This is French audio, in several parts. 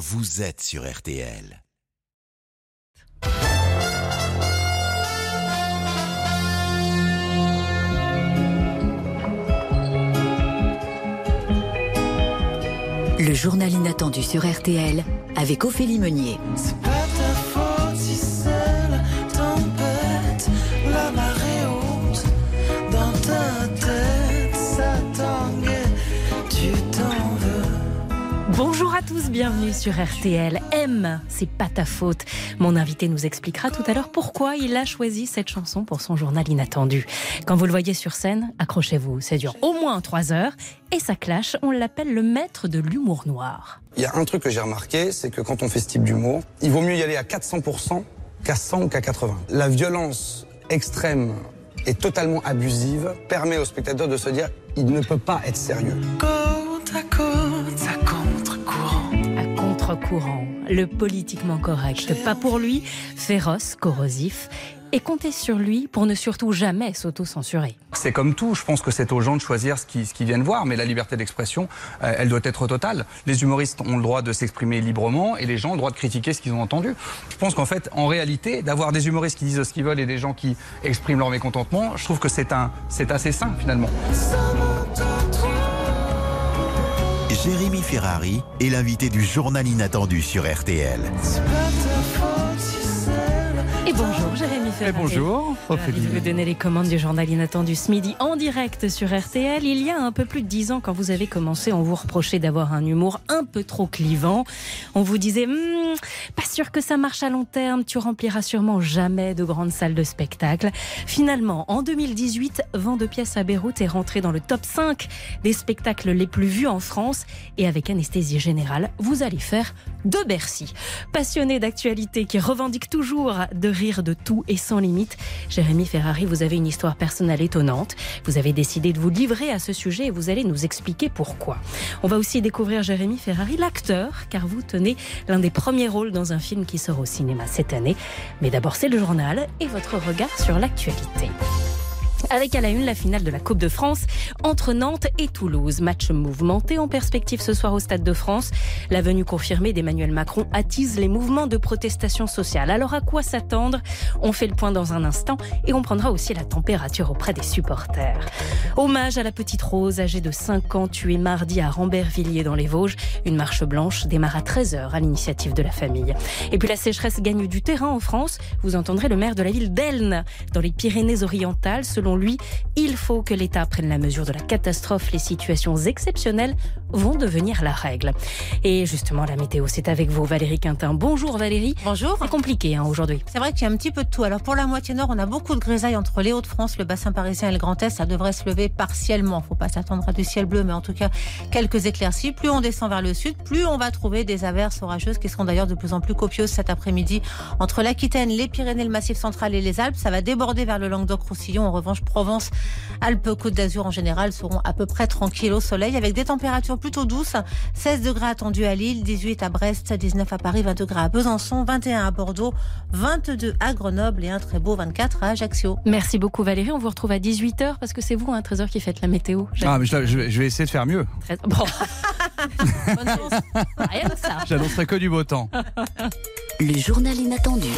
vous êtes sur RTL. Le journal inattendu sur RTL avec Ophélie Meunier. À tous, bienvenue sur RTL. M, c'est pas ta faute. Mon invité nous expliquera tout à l'heure pourquoi il a choisi cette chanson pour son journal inattendu. Quand vous le voyez sur scène, accrochez-vous, ça dure au moins 3 heures et ça clash, on l'appelle le maître de l'humour noir. Il y a un truc que j'ai remarqué, c'est que quand on fait ce type d'humour, il vaut mieux y aller à 400% qu'à 100 ou qu'à 80. La violence extrême et totalement abusive permet au spectateur de se dire il ne peut pas être sérieux. Le politiquement correct, pas pour lui, féroce, corrosif. Et comptez sur lui pour ne surtout jamais s'auto-censurer. C'est comme tout, je pense que c'est aux gens de choisir ce qu'ils viennent voir, mais la liberté d'expression, euh, elle doit être totale. Les humoristes ont le droit de s'exprimer librement et les gens ont le droit de critiquer ce qu'ils ont entendu. Je pense qu'en fait, en réalité, d'avoir des humoristes qui disent ce qu'ils veulent et des gens qui expriment leur mécontentement, je trouve que c'est assez sain finalement. Jérémy Ferrari est l'invité du journal inattendu sur RTL. Et bonjour Jérémy Ferrari. bonjour, Ravi Ophélie. de vous donner les commandes du journal inattendu ce midi en direct sur RTL. Il y a un peu plus de dix ans, quand vous avez commencé, on vous reprochait d'avoir un humour un peu trop clivant. On vous disait, Hmm, pas sûr que ça marche à long terme, tu rempliras sûrement jamais de grandes salles de spectacle. Finalement, en 2018, Vent de pièces à Beyrouth est rentré dans le top 5 des spectacles les plus vus en France. Et avec anesthésie générale, vous allez faire de Bercy. Passionné d'actualité qui revendique toujours de rire de tout et sans limite, Jérémy Ferrari, vous avez une histoire personnelle étonnante. Vous avez décidé de vous livrer à ce sujet et vous allez nous expliquer pourquoi. On va aussi découvrir Jérémy Ferrari, l'acteur, car vous tenez l'un des premiers rôles dans un film qui sort au cinéma cette année. Mais d'abord, c'est le journal et votre regard sur l'actualité. Avec à la une la finale de la Coupe de France entre Nantes et Toulouse. Match mouvementé en perspective ce soir au Stade de France. La venue confirmée d'Emmanuel Macron attise les mouvements de protestation sociale. Alors à quoi s'attendre? On fait le point dans un instant et on prendra aussi la température auprès des supporters. Hommage à la petite Rose, âgée de 5 ans, tuée mardi à Rambervilliers dans les Vosges. Une marche blanche démarre à 13h à l'initiative de la famille. Et puis la sécheresse gagne du terrain en France. Vous entendrez le maire de la ville d'Elne, dans les Pyrénées-Orientales. Selon lui, il faut que l'État prenne la mesure de la catastrophe. Les situations exceptionnelles vont devenir la règle. Et justement, la météo, c'est avec vous, Valérie Quintin. Bonjour Valérie. Bonjour. C'est compliqué hein, aujourd'hui. C'est vrai qu'il y a un petit peu de tout. Alors pour la moitié nord, on a beaucoup de grisailles entre les Hauts-de-France, le bassin parisien et le Grand Est. Ça devrait se lever partiellement. Faut pas s'attendre à du ciel bleu, mais en tout cas quelques éclaircies. Plus on descend vers le sud, plus on va trouver des averses orageuses qui seront d'ailleurs de plus en plus copieuses cet après-midi entre l'Aquitaine, les Pyrénées, le Massif central et les Alpes. Ça va déborder vers le Languedoc-Roussillon. En revanche, Provence, Alpes, Côte d'Azur en général seront à peu près tranquilles au soleil avec des températures plutôt douces. 16 degrés attendus à Lille, 18 à Brest, 19 à Paris, 20 degrés à Besançon, 21 à Bordeaux, 22 à Grenoble et un très beau 24 à Ajaccio. Merci beaucoup Valérie. On vous retrouve à 18h parce que c'est vous, hein, 13h, qui faites la météo. Ah, mais je, je vais- je vais essayer de faire mieux. Très- Bon. Bonne chance. Rien que ça. J'annoncerai que du beau temps. Le journal inattendu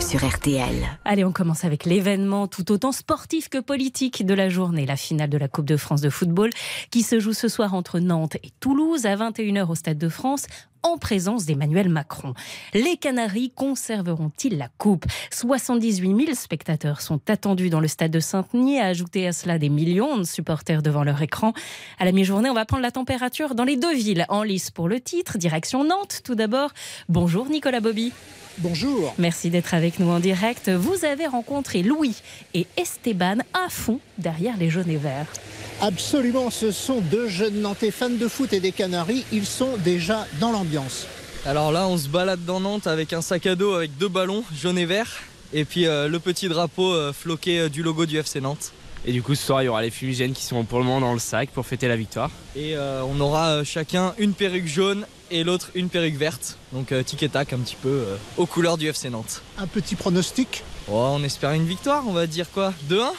sur RTL. Allez, on commence avec l'événement tout autant sportif que politique de la journée, la finale de la Coupe de France de football qui se joue ce soir entre Nantes et Toulouse à 21h au Stade de France en présence d'Emmanuel Macron. Les Canaries conserveront-ils la coupe? 78 000 spectateurs sont attendus dans le stade de Saint-Denis, à ajouter à cela des millions de supporters devant leur écran. À la mi-journée, on va prendre la température dans les deux villes en lice pour le titre, direction Nantes tout d'abord. Bonjour Nicolas Bobby. Bonjour. Merci d'être avec nous en direct. Vous avez rencontré Louis et Esteban à fond derrière les jaunes et verts. Absolument, ce sont deux jeunes Nantais fans de foot et des Canaries. Ils sont déjà dans l'ambiance. Alors là, on se balade dans Nantes avec un sac à dos avec deux ballons, jaune et vert, et puis euh, le petit drapeau euh, floqué euh, du logo du FC Nantes. Et du coup, ce soir, il y aura les fumigènes qui sont pour le moment dans le sac pour fêter la victoire. Et euh, on aura euh, chacun une perruque jaune et l'autre une perruque verte. Donc euh, tic et tac un petit peu euh, aux couleurs du FC Nantes. Un petit pronostic? Oh, on espère une victoire, on va dire quoi? 2-1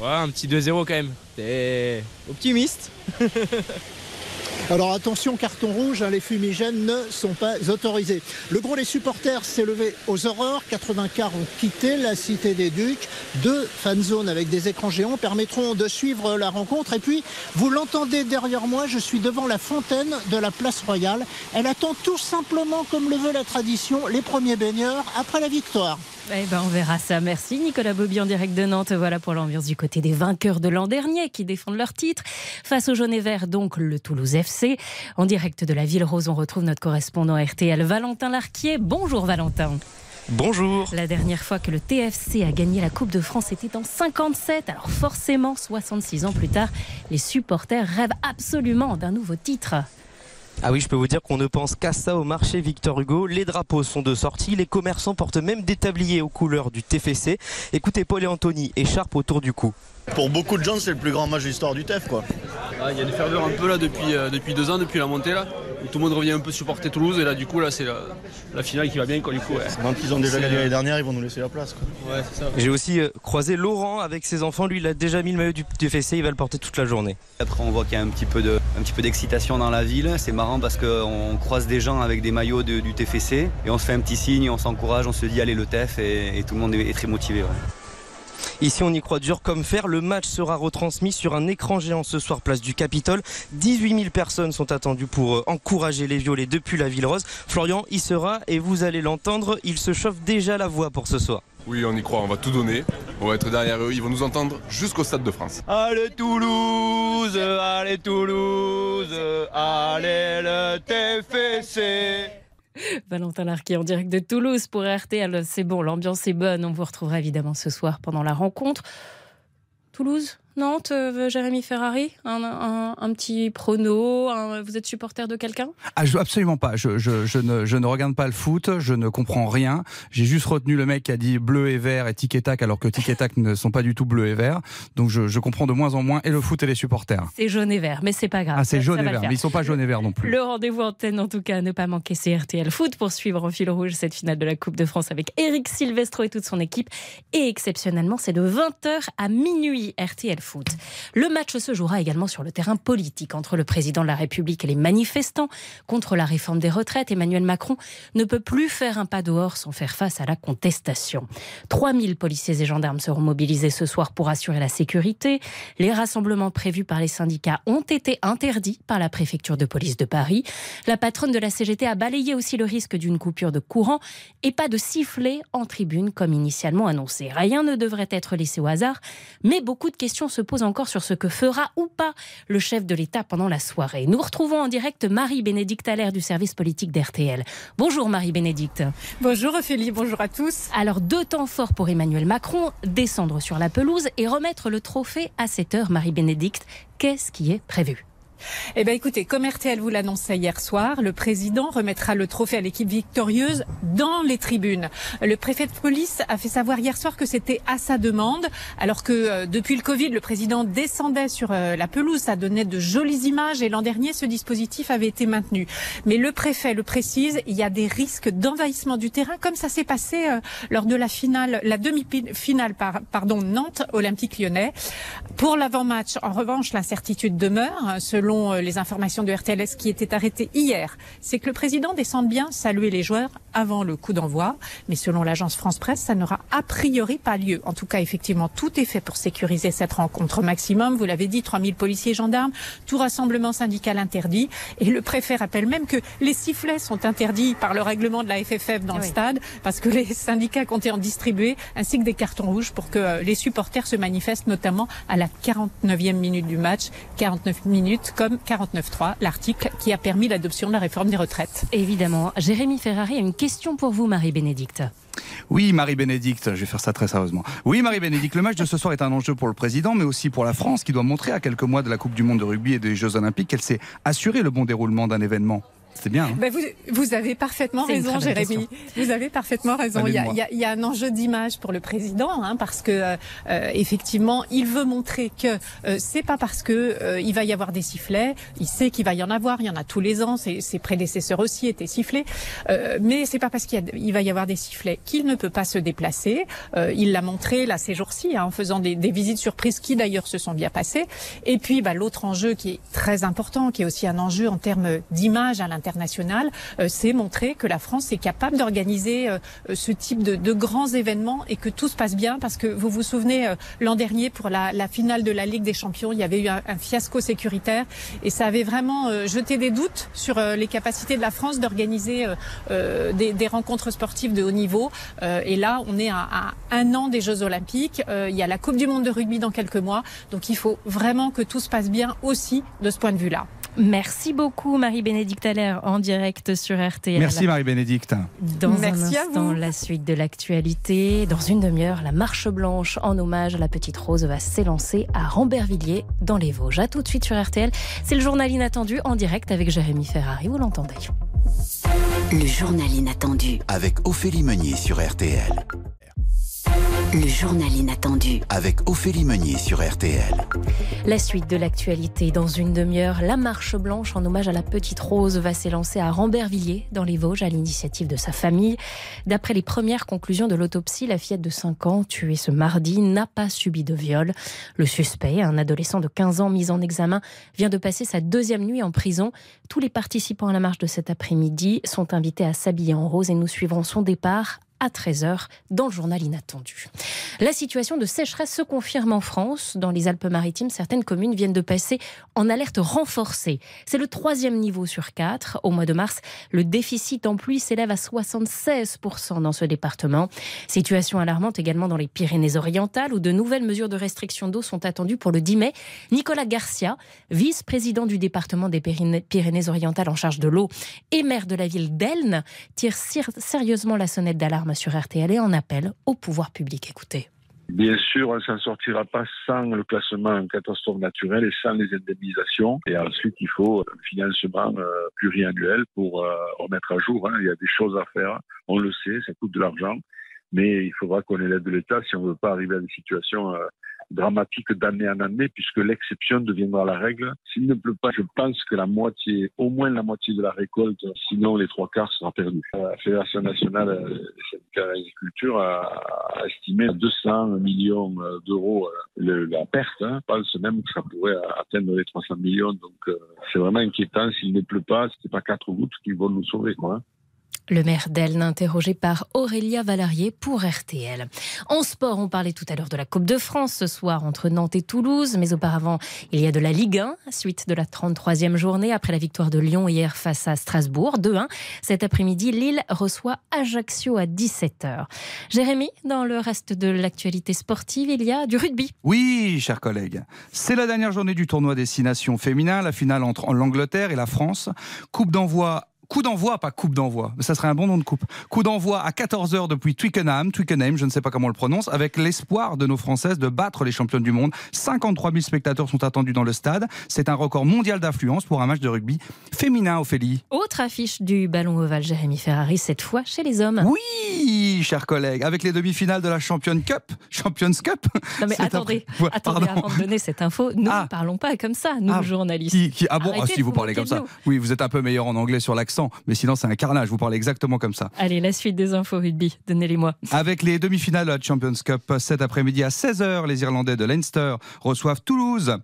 Ouais, un petit 2-0 quand même. T'es optimiste Alors attention, carton rouge, hein, les fumigènes ne sont pas autorisés. Le gros des supporters s'est levé aux horreurs. 80 cars ont quitté la Cité des Ducs. Deux fan zones avec des écrans géants permettront de suivre la rencontre. Et puis, vous l'entendez derrière moi, je suis devant la fontaine de la place Royale. Elle attend tout simplement, comme le veut la tradition, les premiers baigneurs après la victoire. Eh ben, on verra ça. Merci Nicolas Bobby en direct de Nantes. Voilà pour l'ambiance du côté des vainqueurs de l'an dernier qui défendent leur titre. Face au jaune et vert, donc le Toulouse FC. En direct de la Ville Rose, on retrouve notre correspondant RTL Valentin Larquier. Bonjour Valentin. Bonjour. La dernière fois que le TFC a gagné la Coupe de France était en 57. Alors forcément, 66 ans plus tard, les supporters rêvent absolument d'un nouveau titre. Ah oui, je peux vous dire qu'on ne pense qu'à ça au marché Victor Hugo. Les drapeaux sont de sortie, les commerçants portent même des tabliers aux couleurs du TFC. Écoutez Paul et Anthony, écharpe autour du cou. Pour beaucoup de gens, c'est le plus grand match de l'histoire du TEF, quoi. Ah, Il y a des ferveurs un peu là depuis, euh, depuis deux ans, depuis la montée là. où tout le monde revient un peu supporter Toulouse et là du coup là c'est la, la finale qui va bien quoi du coup. Ouais. Quand ils ont déjà gagné euh, l'année dernière, ils vont nous laisser la place. Quoi. Ouais, c'est ça. J'ai aussi euh, croisé Laurent avec ses enfants. Lui, il a déjà mis le maillot du TFC, il va le porter toute la journée. Après, on voit qu'il y a un petit peu de, un petit peu d'excitation dans la ville. C'est marrant parce qu'on croise des gens avec des maillots de- du TFC et on se fait un petit signe, on s'encourage, on se dit allez le TEF et, et tout le monde est, est très motivé. ouais. Ici, on y croit dur comme fer. Le match sera retransmis sur un écran géant ce soir, place du Capitole. 18 000 personnes sont attendues pour euh, encourager les violets depuis la Ville Rose. Florian y sera et vous allez l'entendre. Il se chauffe déjà la voix pour ce soir. Oui, on y croit, on va tout donner. On va être derrière eux, ils vont nous entendre jusqu'au Stade de France. Allez Toulouse, allez Toulouse, allez le TFC. Valentin Larquier en direct de Toulouse pour RTL. C'est bon, l'ambiance est bonne. On vous retrouvera évidemment ce soir pendant la rencontre. Toulouse? Nantes, euh, Jérémy Ferrari, un, un- un petit prono, un- vous êtes supporter de quelqu'un? Ah, je- absolument pas. Je, je- je ne, je ne regarde pas le foot, je ne comprends rien. J'ai juste retenu le mec qui a dit bleu et vert et tic et tac, alors que tic et tac ne sont pas du tout bleu et vert. Donc je, je comprends de moins en moins et le foot et les supporters. C'est jaune et vert, mais c'est pas grave. Ah, c'est jaune ça et vert, mais ils sont pas jaune et vert non plus. Le rendez-vous antenne, en tout cas, à ne pas manquer, c'est RTL Foot pour suivre en fil rouge cette finale de la Coupe de France avec Eric Silvestro et toute son équipe. Et exceptionnellement, c'est de 20h à minuit RTL Foot. Le match se jouera également sur le terrain politique entre le président de la République et les manifestants contre la réforme des retraites. Emmanuel Macron ne peut plus faire un pas dehors sans faire face à la contestation. 3000 policiers et gendarmes seront mobilisés ce soir pour assurer la sécurité. Les rassemblements prévus par les syndicats ont été interdits par la préfecture de police de Paris. La patronne de la CGT a balayé aussi le risque d'une coupure de courant et pas de sifflet en tribune comme initialement annoncé. Rien ne devrait être laissé au hasard, mais beaucoup de questions se posent encore sur ce que fera ou pas le chef de l'État pendant la soirée. Nous retrouvons en direct Marie-Bénédicte Allaire du service politique d'RTL. Bonjour Marie-Bénédicte. Bonjour Ophélie, bonjour à tous. Alors deux temps forts pour Emmanuel Macron, descendre sur la pelouse et remettre le trophée à cette heure. Marie-Bénédicte, qu'est-ce qui est prévu? Eh bien écoutez, comme RTL vous l'annonçait hier soir, le président remettra le trophée à l'équipe victorieuse dans les tribunes. Le préfet de police a fait savoir hier soir que c'était à sa demande, alors que euh, depuis le Covid, le président descendait sur euh, la pelouse, ça donnait de jolies images et l'an dernier, ce dispositif avait été maintenu. Mais le préfet le précise, il y a des risques d'envahissement du terrain, comme ça s'est passé euh, lors de la finale, la demi-finale, par, pardon, Nantes Olympique Lyonnais. Pour l'avant-match, en revanche, l'incertitude demeure. Selon euh, les informations de RTLS qui étaient arrêtées hier, c'est que le président descende bien saluer les joueurs avant le coup d'envoi. Mais selon l'agence France Presse, ça n'aura a priori pas lieu. En tout cas, effectivement, tout est fait pour sécuriser cette rencontre au maximum. Vous l'avez dit, 3000 policiers et gendarmes, tout rassemblement syndical interdit. Et le préfet rappelle même que les sifflets sont interdits par le règlement de la FFF dans le stade parce que les syndicats comptaient en distribuer ainsi que des cartons rouges pour que euh, les supporters se manifestent notamment à la 49e minute du match. 49 minutes comme 49.3, l'article qui a permis l'adoption de la réforme des retraites. Évidemment. Jérémy Ferrari a une question pour vous, Marie-Bénédicte. Oui, Marie-Bénédicte, je vais faire ça très sérieusement. Oui, Marie-Bénédicte, le match de ce soir est un enjeu pour le président, mais aussi pour la France, qui doit montrer à quelques mois de la Coupe du Monde de rugby et des Jeux Olympiques qu'elle sait assurer le bon déroulement d'un événement. C'est bien. hein. Ben, vous, vous avez parfaitement raison, Jérémy. Vous avez parfaitement raison. Il y, a, il y a- il y a un enjeu d'image pour le président, hein, parce que euh, euh, effectivement, il veut montrer que euh, c'est pas parce que euh, il va y avoir des sifflets. Il sait qu'il va y en avoir. Il y en a tous les ans. Ses, ses prédécesseurs aussi étaient sifflés. Euh, mais c'est pas parce qu'il y a- il va y avoir des sifflets qu'il ne peut pas se déplacer. Euh, il l'a montré là ces jours-ci hein, en faisant des, des visites surprises qui d'ailleurs se sont bien passées. Et puis bah, l'autre enjeu qui est très important, qui est aussi un enjeu en termes d'image à l'international, euh, c'est montrer que la France est capable d'organiser euh, euh, ce type de, grands événements et que tout se passe bien parce que vous vous souvenez l'an dernier pour la, finale de la Ligue des Champions, il y avait eu un, fiasco sécuritaire et ça avait vraiment jeté des doutes sur les capacités de la France d'organiser des, rencontres sportives de haut niveau. Et là, on est à, à un an des Jeux Olympiques. Il y a la Coupe du Monde de rugby dans quelques mois, donc il faut vraiment que tout se passe bien aussi de ce point de vue-là. Merci beaucoup Marie-Bénédicte Allaire en direct sur RTL. Merci Marie-Bénédicte. Dans Merci un à instant, la suite de l'actualité. Dans une demi-heure, la marche blanche en hommage à la petite Rose va s'élancer à Rambervilliers dans les Vosges. À tout de suite sur RTL. C'est le journal inattendu en direct avec Jérémy Ferrari. Vous l'entendez. Le journal inattendu. Avec Ophélie Meunier sur RTL. Le journal inattendu. Avec Ophélie Meunier sur RTL. La suite de l'actualité dans une demi-heure. La marche blanche en hommage à la petite Rose va s'élancer à Rambervilliers dans les Vosges à l'initiative de sa famille. D'après les premières conclusions de l'autopsie, la fillette de 5 ans tuée ce mardi n'a pas subi de viol. Le suspect, un adolescent de 15 ans mis en examen, vient de passer sa deuxième nuit en prison. Tous les participants à la marche de cet après-midi sont invités à s'habiller en rose et nous suivrons son départ à 13h dans le journal inattendu. La situation de sécheresse se confirme en France. Dans les Alpes-Maritimes, certaines communes viennent de passer en alerte renforcée. C'est le troisième niveau sur quatre. Au mois de mars, le déficit en pluie s'élève à 76% dans ce département. Situation alarmante également dans les Pyrénées-Orientales où de nouvelles mesures de restriction d'eau sont attendues pour le 10 mai. Nicolas Garcia, vice-président du département des Pyrénées- Pyrénées-Orientales en charge de l'eau et maire de la ville d'Elne, tire sérieusement la sonnette d'alarme sur RTL et en appelle au pouvoir public. Écoutez. Bien sûr, on ne s'en sortira pas sans le classement en catastrophe naturelle et sans les indemnisations. Et ensuite, il faut un financement euh, pluriannuel pour euh, remettre à jour. hein. Il y a des choses à faire. On le sait, ça coûte de l'argent. Mais il faudra qu'on ait l'aide de l'État si on ne veut pas arriver à des situations euh, dramatiques d'année en année, puisque l'exception deviendra la règle. S'il ne pleut pas, je pense que la moitié, au moins la moitié de la récolte, sinon les trois quarts sera perdu. La Fédération nationale euh, des syndicats d'agriculture a, estimé à 200 millions euh, d'euros euh, la perte. Hein. Je pense même que ça pourrait atteindre les 300 millions. Donc euh, c'est vraiment inquiétant. S'il ne pleut pas, ce n'est pas quatre gouttes qui vont nous sauver. Quoi, hein. Le maire d'Elne, interrogé par Aurélia Valarié pour RTL. En sport, on parlait tout à l'heure de la Coupe de France ce soir entre Nantes et Toulouse, mais auparavant, il y a de la Ligue 1, suite de la 33e journée après la victoire de Lyon hier face à Strasbourg, 2-1. Cet après-midi, Lille reçoit Ajaccio à 17h. Jérémy, dans le reste de l'actualité sportive, il y a du rugby. Oui, chers collègues. C'est la dernière journée du tournoi Destination féminin, la finale entre l'Angleterre et la France. Coupe d'envoi. Coup d'envoi, pas coupe d'envoi, mais ça serait un bon nom de coupe. Coup d'envoi à 14h depuis Twickenham, Twickenham, je ne sais pas comment on le prononce, avec l'espoir de nos Françaises de battre les championnes du monde. 53 000 spectateurs sont attendus dans le stade. C'est un record mondial d'affluence pour un match de rugby féminin, Ophélie. Autre affiche du ballon ovale Jérémy Ferrari, cette fois chez les hommes. Oui, chers collègues, avec les demi-finales de la Champions Cup. Champions Cup Non mais attendez, après- Ouais, attendez pardon. avant de donner cette info, nous ne parlons pas comme ça, nous Ah, journalistes. Qui, qui- ah bon, ah, si vous vous parlez comme ça. Oui, vous êtes un peu meilleur en anglais sur l'accent, mais sinon c'est un carnage. Vous parlez exactement comme ça. Allez, la suite des infos rugby, donnez-les-moi. Avec les demi-finales de la Champions Cup cet après-midi à 16h, les Irlandais de Leinster reçoivent Toulouse.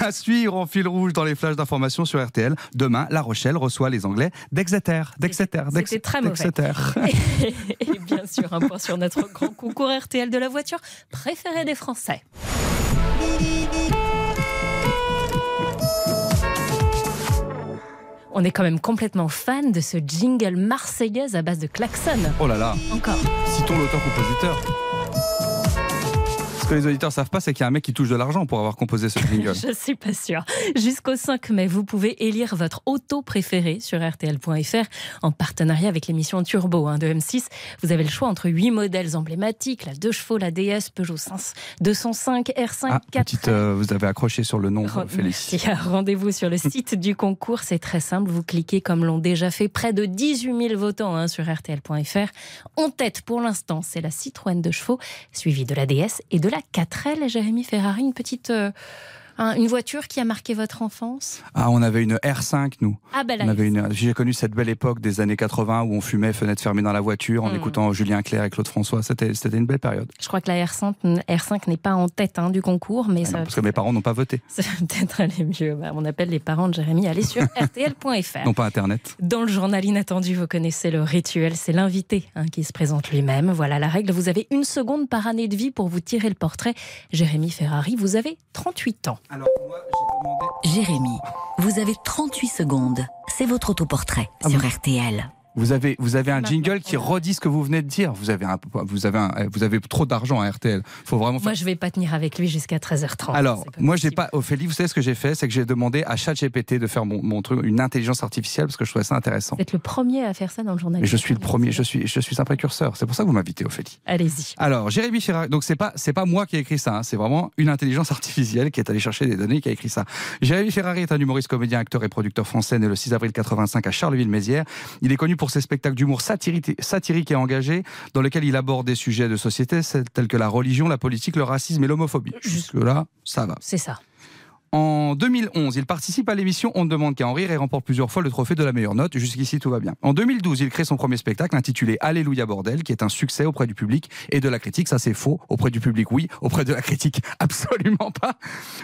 À suivre en fil rouge dans les flashs d'information sur RTL. Demain, La Rochelle reçoit les Anglais d'Exeter. D'Exeter. d'Ex- C'était très mauvais. Et bien sûr, un point sur notre grand concours RTL de la voiture préférée des Français. On est quand même complètement fan de ce jingle marseillaise à base de klaxon. Oh là là. Encore. Citons l'auteur-compositeur. Ce que les auditeurs savent pas, c'est qu'il y a un mec qui touche de l'argent pour avoir composé ce jingle. Je suis pas sûre. Jusqu'au 5 mai, vous pouvez élire votre auto préféré sur RTL.fr en partenariat avec l'émission Turbo hein, de M6. Vous avez le choix entre huit modèles emblématiques la 2 chevaux, la DS, Peugeot 5, 205, R5, Ah, 4 petite, euh, vous avez accroché sur le nom, Re- Félix. Merci. Rendez-vous sur le site du concours. C'est très simple. Vous cliquez comme l'ont déjà fait près de 18 000 votants hein, sur RTL.fr. En tête pour l'instant, c'est la Citroën de chevaux, suivie de la DS et de la 4L. Jérémy Ferrari, une petite. Un- une voiture qui a marqué votre enfance? Ah, on avait une R5, nous. Ah, bah, on avait une. J'ai connu cette belle époque des années 80 où on fumait fenêtre fermée dans la voiture en Hmm. écoutant Julien Clerc et Claude François. C'était, une belle période. Je crois que la R5, R5 n'est pas en tête hein, du concours, mais ça, Parce que mes parents n'ont pas voté. ça va peut-être aller mieux. Bah, on appelle les parents de Jérémy. Allez sur RTL.fr. Non pas Internet. Dans le journal inattendu, vous connaissez le rituel, c'est l'invité hein, qui se présente lui-même. Voilà la règle, vous avez une seconde par année de vie pour vous tirer le portrait. Jérémy Ferrari, vous avez 38 ans. Jérémy, vous avez 38 secondes. C'est votre autoportrait Ah sur RTL. Vous avez, vous avez un jingle qui redit ce que vous venez de dire. Vous avez, un, vous avez, un- vous avez trop d'argent à RTL. Faut vraiment faire. Moi, je vais pas tenir avec lui jusqu'à 13h30. Alors, moi, j'ai pas, Ophélie, vous savez ce que j'ai fait? C'est que j'ai demandé à ChatGPT de faire mon, mon truc, une intelligence artificielle, parce que je trouvais ça intéressant. Vous êtes le premier à faire ça dans le journal. Je suis le premier, je suis, je suis un précurseur. C'est pour ça que vous m'invitez, Ophélie. Allez-y. Alors, Jérémy Ferrari, donc c'est pas, c'est pas moi qui ai écrit ça, hein, c'est vraiment une intelligence artificielle qui est allée chercher des données qui a écrit ça. Jérémy Ferrari est un humoriste, comédien, acteur et producteur français né le 6 avril 85 à Charleville-Mézières. Il est connu pour ses spectacles d'humour satirique, satirique et engagé, dans lesquels il aborde des sujets de société tels que la religion, la politique, le racisme et l'homophobie. Jusque-là, ça va. C'est ça. En 2011, il participe à l'émission On ne demande qu'à en rire et remporte plusieurs fois le trophée de la meilleure note. Jusqu'ici, tout va bien. En 2012, il crée son premier spectacle intitulé Alléluia Bordel, qui est un succès auprès du public et de la critique. Ça, c'est faux. Auprès du public, oui. Auprès de la critique, absolument pas.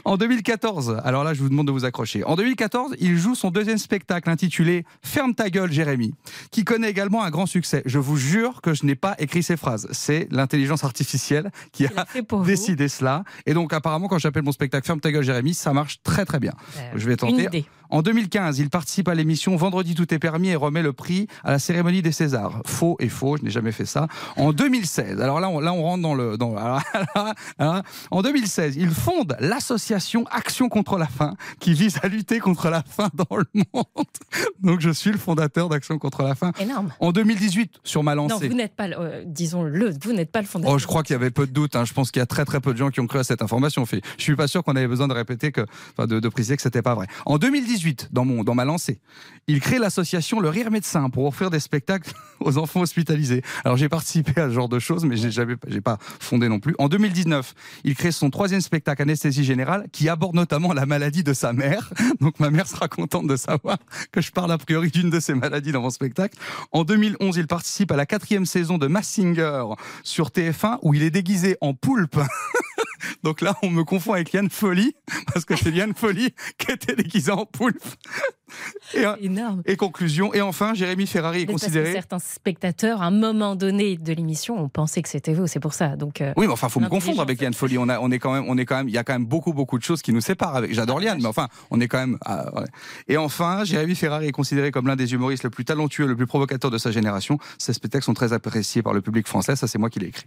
En 2014, alors là, je vous demande de vous accrocher. En 2014, il joue son deuxième spectacle intitulé Ferme ta gueule, Jérémy, qui connaît également un grand succès. Je vous jure que je n'ai pas écrit ces phrases. C'est l'intelligence artificielle qui a décidé cela. Et donc, apparemment, quand j'appelle mon spectacle Ferme ta gueule, Jérémy, ça marche très très bien. Je vais une tenter. idée. En 2015, il participe à l'émission Vendredi tout est permis et remet le prix à la cérémonie des Césars. Faux et faux, je n'ai jamais fait ça. En 2016, alors là on, là, on rentre dans le... Dans, alors là, alors, en 2016, il fonde l'association Action contre la faim qui vise à lutter contre la faim dans le monde. Donc je suis le fondateur d'Action contre la faim. Énorme. En 2018, sur ma Non, lancée... vous n'êtes pas, le- euh, disons-le, vous n'êtes pas le fondateur. Oh, je crois qu'il y avait peu de doutes. hein. Je pense qu'il y a très très peu de gens qui ont cru à cette information. Je suis pas sûr qu'on avait besoin de répéter que, enfin, de, de préciser que c'était pas vrai. En 2018, dans mon dans ma lancée, il crée l'association Le Rire Médecin pour offrir des spectacles aux enfants hospitalisés. Alors j'ai participé à ce genre de choses, mais jamais, j'ai pas fondé non plus. En 2019, il crée son troisième spectacle Anesthésie Générale qui aborde notamment la maladie de sa mère. Donc ma mère sera contente de savoir que je parle a priori d'une de ces maladies dans mon spectacle. En 2011, il participe à la quatrième saison de Massinger sur TF1 où il est déguisé en poulpe. Donc là, on me confond avec Yann Folly, parce que c'est Yann Folly qui était déguisé en poulpe. Et, et conclusion. Et enfin, Jérémy Ferrari est Mais parce que considéré. certains spectateurs, à un moment donné de l'émission, ont pensé que c'était vous. C'est pour ça. Donc, euh, Oui, mais enfin, faut me confondre avec Yann Folly. On, a, on est quand même, on est quand même, il y a quand même beaucoup, beaucoup de choses qui nous séparent. Avec, j'adore Yann, mais enfin, on est quand même. ah, ouais. Et enfin, Jérémy Ferrari est considéré comme l'un des humoristes le plus talentueux, le plus provocateur de sa génération. Ses spectacles sont très appréciés par le public français. Ça, c'est moi qui l'ai écrit.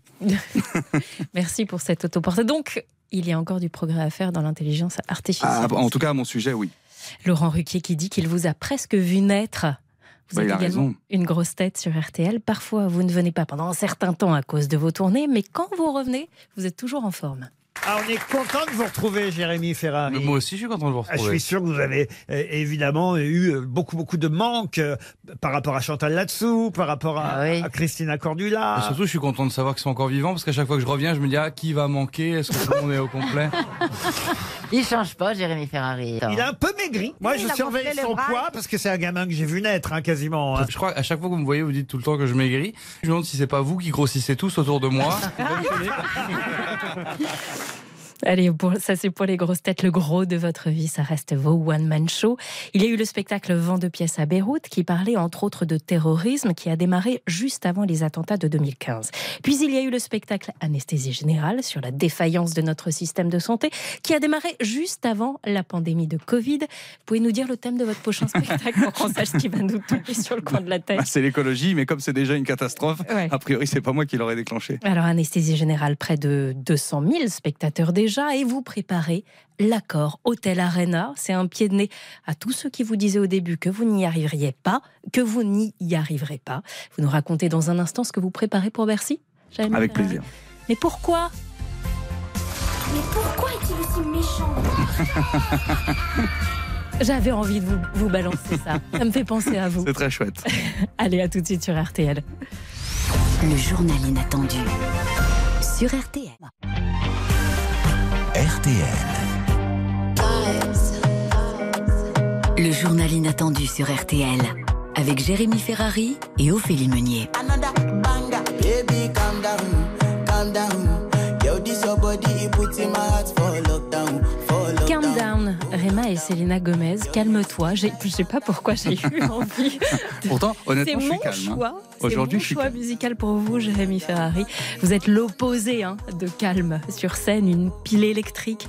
merci pour cet autoportrait. Donc, il y a encore du progrès à faire dans l'intelligence artificielle. Ah, en tout cas, à mon sujet, oui. Laurent Ruquier qui dit qu'il vous a presque vu naître. Vous Bah, avez a également raison. une grosse tête sur RTL. Parfois, vous ne venez pas pendant un certain temps à cause de vos tournées, mais quand vous revenez, vous êtes toujours en forme. Ah, on est content de vous retrouver, Jérémy Ferrari. moi aussi, je suis content de vous Ah, Je suis sûr que vous avez euh, évidemment eu euh, beaucoup, beaucoup de manques euh, par rapport à Chantal Latsou, par rapport à, à Christina Cordula. Et surtout, je suis content de savoir qu'ils sont encore vivants parce qu'à chaque fois que je reviens, je me dis ah, qui va manquer? Est-ce que tout le monde est au complet? Il change pas, Jérémy Ferrari. Il a un peu maigri. Moi, Oui, je a surveille gonflé le son bras. poids parce que c'est un gamin que j'ai vu naître, hein, quasiment. hein. Je crois à chaque fois que vous me voyez, vous dites tout le temps que je maigris. Je me demande si c'est pas vous qui grossissez tous autour de moi. Allez, pour, ça c'est pour les grosses têtes. Le gros de votre vie, ça reste vos one-man show. Il y a eu le spectacle Vent de pièces à Beyrouth qui parlait entre autres de terrorisme qui a démarré juste avant les attentats de 2015. Puis il y a eu le spectacle Anesthésie générale sur la défaillance de notre système de santé qui a démarré juste avant la pandémie de Covid. Vous pouvez nous dire le thème de votre prochain spectacle pour qu'on sache ce qui va nous tomber sur le coin de la tête Bah, c'est l'écologie, mais comme c'est déjà une catastrophe, Ouais. a priori, c'est pas moi qui l'aurais déclenché. Alors, anesthésie générale, près de 200 000 spectateurs déjà, et vous préparez l'accord Hôtel Arena. C'est un pied de nez à tous ceux qui vous disaient au début que vous n'y arriveriez pas, que vous n'y y arriverez pas. Vous nous racontez dans un instant ce que vous préparez pour Bercy Jamie Avec plaisir. Mais pourquoi? Mais pourquoi est-il aussi méchant? J'avais envie de vous, vous balancer ça. Ça me fait penser à vous. C'est très chouette. Allez, à tout de suite sur RTL. Le journal inattendu sur RTL. RTL. Le journal inattendu sur RTL avec Jérémy Ferrari et Ophélie Meunier. Another banger. Baby, calm down, calm down. Et Selena Gomez, calme-toi. Je sais pas pourquoi j'ai eu envie. Pourtant, honnêtement, je C'est suis mon calme. hein. choix. C'est Aujourd'hui, mon je suis choix calme. musical pour vous, Jérémy Ferrari. Vous êtes l'opposé hein, de calme sur scène, une pile électrique.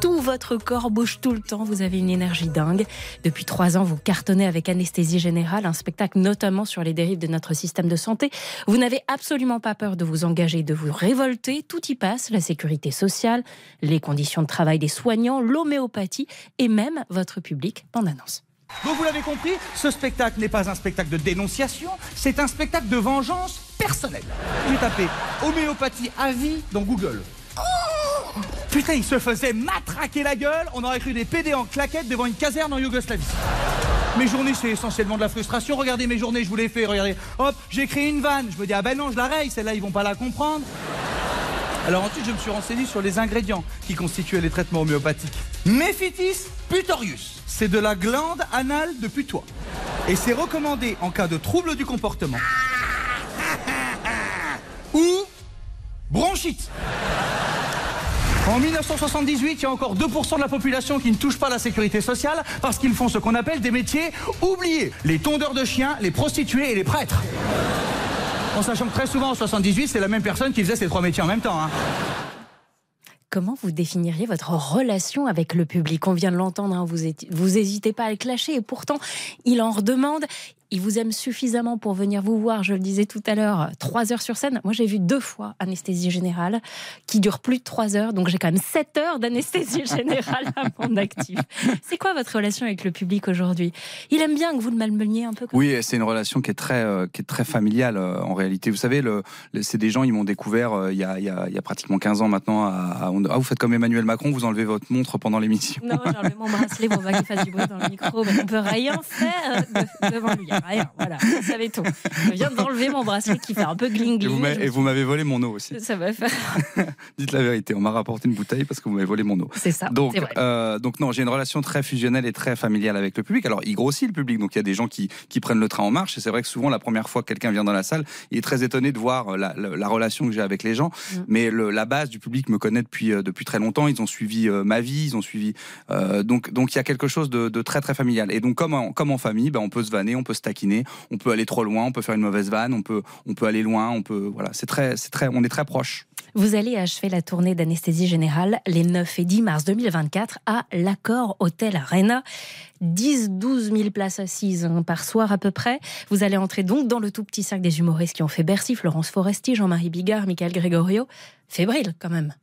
Tout votre corps bouge tout le temps. Vous avez une énergie dingue. Depuis trois ans, vous cartonnez avec Anesthésie Générale, un spectacle notamment sur les dérives de notre système de santé. Vous n'avez absolument pas peur de vous engager, de vous révolter. Tout y passe la sécurité sociale, les conditions de travail des soignants, l'homéopathie et même votre public. Bande annonce. Donc vous l'avez compris, ce spectacle n'est pas un spectacle de dénonciation, c'est un spectacle de vengeance personnelle. Vous tapez homéopathie à vie dans Google. Oh Putain, il se faisait matraquer la gueule, on aurait cru des PD en claquettes devant une caserne en Yougoslavie. Mes journées, c'est essentiellement de la frustration. Regardez mes journées, je vous les fais, regardez. Hop, j'ai créé une vanne. Je me dis, ah ben non, je la raye, celle-là, ils vont pas la comprendre. Alors ensuite, je me suis renseigné sur les ingrédients qui constituaient les traitements homéopathiques. Mephitis putorius, c'est de la glande anale de putois. Et c'est recommandé en cas de trouble du comportement. Ou bronchite. En 1978, il y a encore 2% de la population qui ne touche pas la sécurité sociale parce qu'ils font ce qu'on appelle des métiers oubliés. Les tondeurs de chiens, les prostituées et les prêtres. En sachant que très souvent en 78, c'est la même personne qui faisait ces trois métiers en même temps. hein. Comment vous définiriez votre relation avec le public? On vient de l'entendre, hein, vous, êtes- vous hésitez pas à le clasher et pourtant il en redemande. Il vous aime suffisamment pour venir vous voir, je le disais tout à l'heure, trois heures sur scène. Moi j'ai vu deux fois Anesthésie Générale qui dure plus de trois heures, donc j'ai quand même sept heures d'anesthésie générale à mon actif. C'est quoi votre relation avec le public aujourd'hui? Il aime bien que vous le malmeniez un peu comme Oui, c'est une relation qui est très, euh, qui est très familiale euh, en réalité. Vous savez, le, le- c'est des gens, ils m'ont découvert euh, il, y a, il, y a, il y a pratiquement 15 ans maintenant. À, à- ah, vous faites comme Emmanuel Macron, vous enlevez votre montre pendant l'émission. Non, j'ai enlevé mon bracelet pour pas qu'il fasse du bruit dans le micro, mais on peut rien faire de- devant lui. Rien, voilà, vous savez tout. Je viens d'enlever mon bracelet qui fait un peu m'a- et vous m'avez volé mon eau aussi. Ça va faire. Dites la vérité, on m'a rapporté une bouteille parce que vous m'avez volé mon eau. C'est ça. Donc, vrai. euh, donc non, j'ai une relation très fusionnelle et très familiale avec le public. Alors, il grossit le public, donc il y a des gens qui, qui prennent le train en marche. Et c'est vrai que souvent, la première fois que quelqu'un vient dans la salle, il est très étonné de voir la, la- la relation que j'ai avec les gens. Mm. Mais le- la base du public me connaît depuis euh, depuis très longtemps. Ils ont suivi euh, ma vie, ils ont suivi. euh, donc donc il y a quelque chose de, de très très familial. Et donc comme en, comme en famille, ben, on peut se vanner, on peut se on peut aller trop loin, on peut faire une mauvaise vanne, on peut on peut aller loin, on peut voilà. C'est très c'est très on est très proche. Vous allez achever la tournée d'anesthésie générale les 9 et 10 mars 2024 à l'Accord Hôtel Arena. 10-12 000 places assises hein, par soir à peu près. Vous allez entrer donc dans le tout petit cercle des humoristes qui ont fait Bercy, Florence Foresti, Jean-Marie Bigard, Michael Gregorio. Fébrile quand même.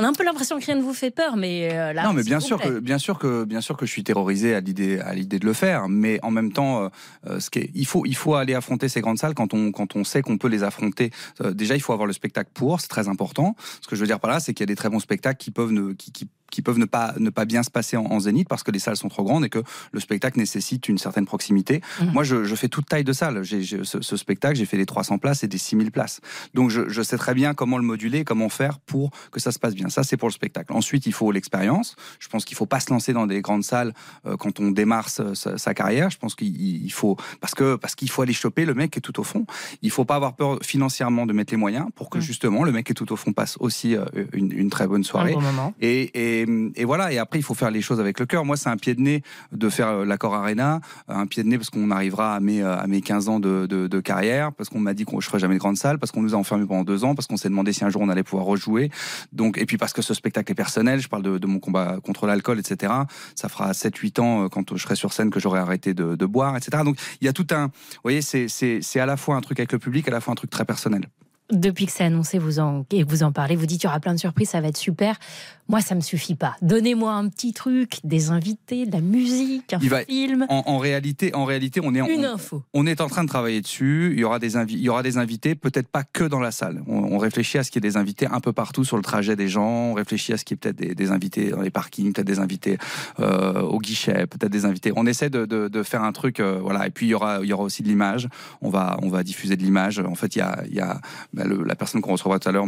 On a un peu l'impression que rien ne vous fait peur, mais euh, là, non, mais bien sûr que bien sûr que bien sûr que je suis terrorisé à l'idée à l'idée de le faire, mais en même temps, euh, euh, ce qui est- il faut il faut aller affronter ces grandes salles quand on quand on sait qu'on peut les affronter. Euh, déjà, il faut avoir le spectacle pour, c'est très important. Ce que je veux dire par là, c'est qu'il y a des très bons spectacles qui peuvent ne, qui, qui qui peuvent ne pas, ne pas bien se passer en, en zénith parce que les salles sont trop grandes et que le spectacle nécessite une certaine proximité. Mhm. Moi, je, je fais toute taille de salle. J'ai, ce, ce spectacle, j'ai fait des 300 places et des 6000 places. Donc, je, je sais très bien comment le moduler, comment faire pour que ça se passe bien. Ça, c'est pour le spectacle. Ensuite, il faut l'expérience. Je pense qu'il faut pas se lancer dans des grandes salles euh, quand on démarre sa, carrière. Je pense qu'il il faut parce que parce qu'il faut aller choper le mec qui est tout au fond. Il faut pas avoir peur financièrement de mettre les moyens pour que justement le mec qui est tout au fond passe aussi euh, une, une très bonne soirée. bon moment. Et, et, et voilà. Et après, il faut faire les choses avec le cœur. Moi, c'est un pied de nez de faire euh, l'accord Arena, un pied de nez parce qu'on arrivera à mes, euh, à mes 15 ans de, carrière, parce qu'on m'a dit qu'on je ferais jamais de grande salle, parce qu'on nous a enfermés pendant deux ans, parce qu'on s'est demandé si un jour on allait pouvoir rejouer. Donc, et puis parce que ce spectacle est personnel. Je parle de, mon combat contre l'alcool, etc. Ça fera 7-8 ans euh, quand je serai sur scène que j'aurai arrêté de, de boire, etc. Donc, il y a tout un, vous voyez, c'est à la fois un truc avec le public, à la fois un truc très personnel. Depuis que c'est annoncé vous en, et que vous en parlez, vous dites il y aura plein de surprises, ça va être super. Moi, ça me suffit pas. Donnez-moi un petit truc, des invités, de la musique, un va- film. En, en réalité, en réalité, on est en, Une on- info. On est en train de travailler dessus. Il y aura des invi- il y aura des invités, peut-être pas que dans la salle. On, on réfléchit à ce qu'il y ait des invités un peu partout sur le trajet des gens. On réfléchit à ce qu'il y ait peut-être des, des invités dans les parkings, peut-être des invités euh, au guichet, peut-être des invités. On essaie de, de, de faire un truc, euh, voilà. Et puis il y aura, il y aura aussi de l'image. On va, on va diffuser de l'image. En fait, il y a, il y a bah, le- la personne qu'on recevra tout à l'heure,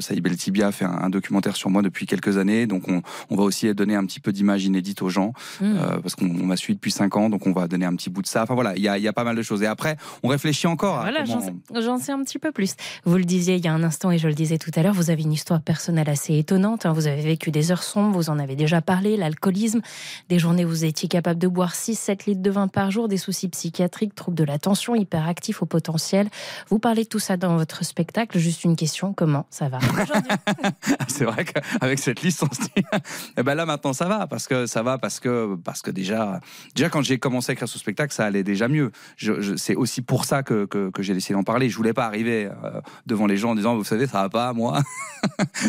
Saïb El Tibia, fait un, un documentaire sur moi depuis quelques années. Donc on, on va aussi donner un petit peu d'image inédite aux gens Mm. euh, parce qu'on on m'a suivi depuis 5 ans, donc on va donner un petit bout de ça. Enfin voilà, il y a, il y a pas mal de choses. Et après, on réfléchit encore. Voilà, j'en comment- sais, j'en sais un petit peu plus. Vous le disiez il y a un instant et je le disais tout à l'heure, vous avez une histoire personnelle assez étonnante. hein. Vous avez vécu des heures sombres, vous en avez déjà parlé, l'alcoolisme, des journées où vous étiez capable de boire 6-7 litres de vin par jour, des soucis psychiatriques, troubles de l'attention, hyperactifs au potentiel. Vous parlez de tout ça dans votre spectacle. Juste une question, comment ça va C'est vrai qu'avec cette liste, on se dit, eh ben là maintenant ça va parce que ça va parce que parce que déjà déjà quand j'ai commencé à écrire ce spectacle, ça allait déjà mieux. Je, je- c'est aussi pour ça que, que, que j'ai décidé d'en parler. Je voulais pas arriver euh, devant les gens en disant vous savez ça va pas moi.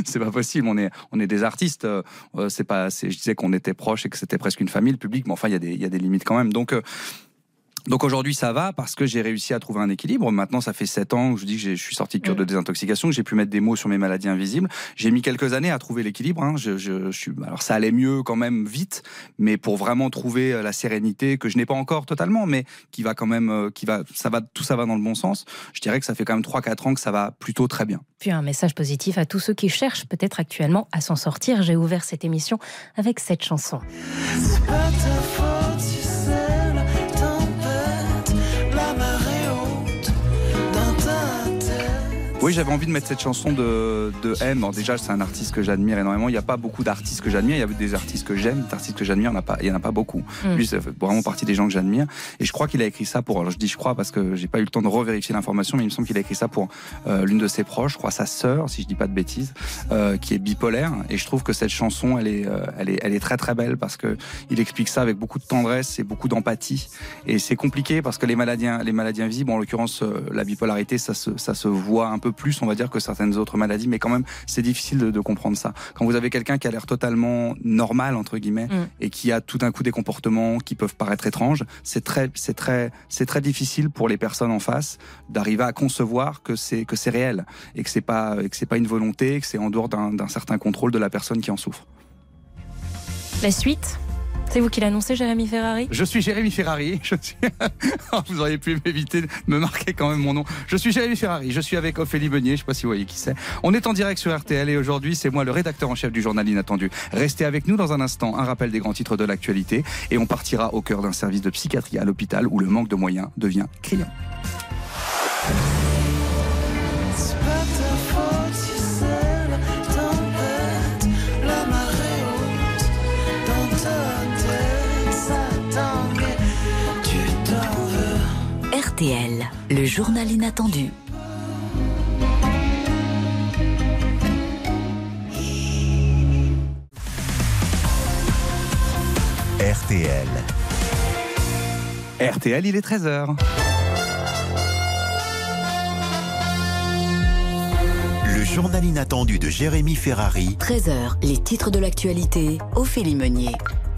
c'est pas possible. On est on est des artistes. euh, c'est pas. c'est- Je disais qu'on était proches et que c'était presque une famille le public, mais enfin il y a des il y a des limites quand même. Donc euh, donc aujourd'hui ça va parce que j'ai réussi à trouver un équilibre. Maintenant ça fait sept ans que je dis que je suis sorti de cure de désintoxication, que j'ai pu mettre des mots sur mes maladies invisibles. J'ai mis quelques années à trouver l'équilibre. hein. Je, je, je suis alors ça allait mieux quand même vite, mais pour vraiment trouver euh, la sérénité que je n'ai pas encore totalement, mais qui va quand même, euh, qui va, ça va, tout ça va dans le bon sens. Je dirais que ça fait quand même trois quatre ans que ça va plutôt très bien. Puis un message positif à tous ceux qui cherchent peut-être actuellement à s'en sortir. J'ai ouvert cette émission avec cette chanson. Oui, j'avais envie de mettre cette chanson de, de M. Bon, déjà, c'est un artiste que j'admire énormément. Il n'y a pas beaucoup d'artistes que j'admire. Il y a des artistes que j'aime, des artistes que j'admire. Il n'y en a pas, il y en a pas beaucoup. Mm. Lui, c'est vraiment partie des gens que j'admire. Et je crois qu'il a écrit ça pour. Alors, je dis je crois parce que j'ai pas eu le temps de revérifier l'information, mais il me semble qu'il a écrit ça pour euh, l'une de ses proches, je crois sa sœur, si je dis pas de bêtises, euh, qui est bipolaire. Et je trouve que cette chanson, elle est, euh, elle est, elle est très très belle parce que il explique ça avec beaucoup de tendresse et beaucoup d'empathie. Et c'est compliqué parce que les maladies, les maladies invisibles, en l'occurrence euh, la bipolarité, ça se, ça se voit un peu plus, on va dire, que certaines autres maladies, mais quand même, c'est difficile de, de comprendre ça. Quand vous avez quelqu'un qui a l'air totalement normal entre guillemets Mm. et qui a tout d'un coup des comportements qui peuvent paraître étranges, c'est très, c'est très, c'est très difficile pour les personnes en face d'arriver à concevoir que c'est que c'est réel et que c'est pas et que c'est pas une volonté, que c'est en dehors d'un d'un certain contrôle de la personne qui en souffre. La suite? C'est vous qui l'annoncez, Jérémy Ferrari? Je suis Jérémy Ferrari. Je suis... Oh, vous auriez pu m'éviter de me marquer quand même mon nom. Je suis Jérémy Ferrari. Je suis avec Ophélie Beunier. Je sais pas si vous voyez qui c'est. On est en direct sur RTL et aujourd'hui, c'est moi le rédacteur en chef du journal Inattendu. Restez avec nous dans un instant. Un rappel des grands titres de l'actualité et on partira au cœur d'un service de psychiatrie à l'hôpital où le manque de moyens devient criant. RTL, le journal inattendu. RTL. RTL, il est 13h. Le journal inattendu de Jérémy Ferrari, 13h, les titres de l'actualité, Ophélie Meunier.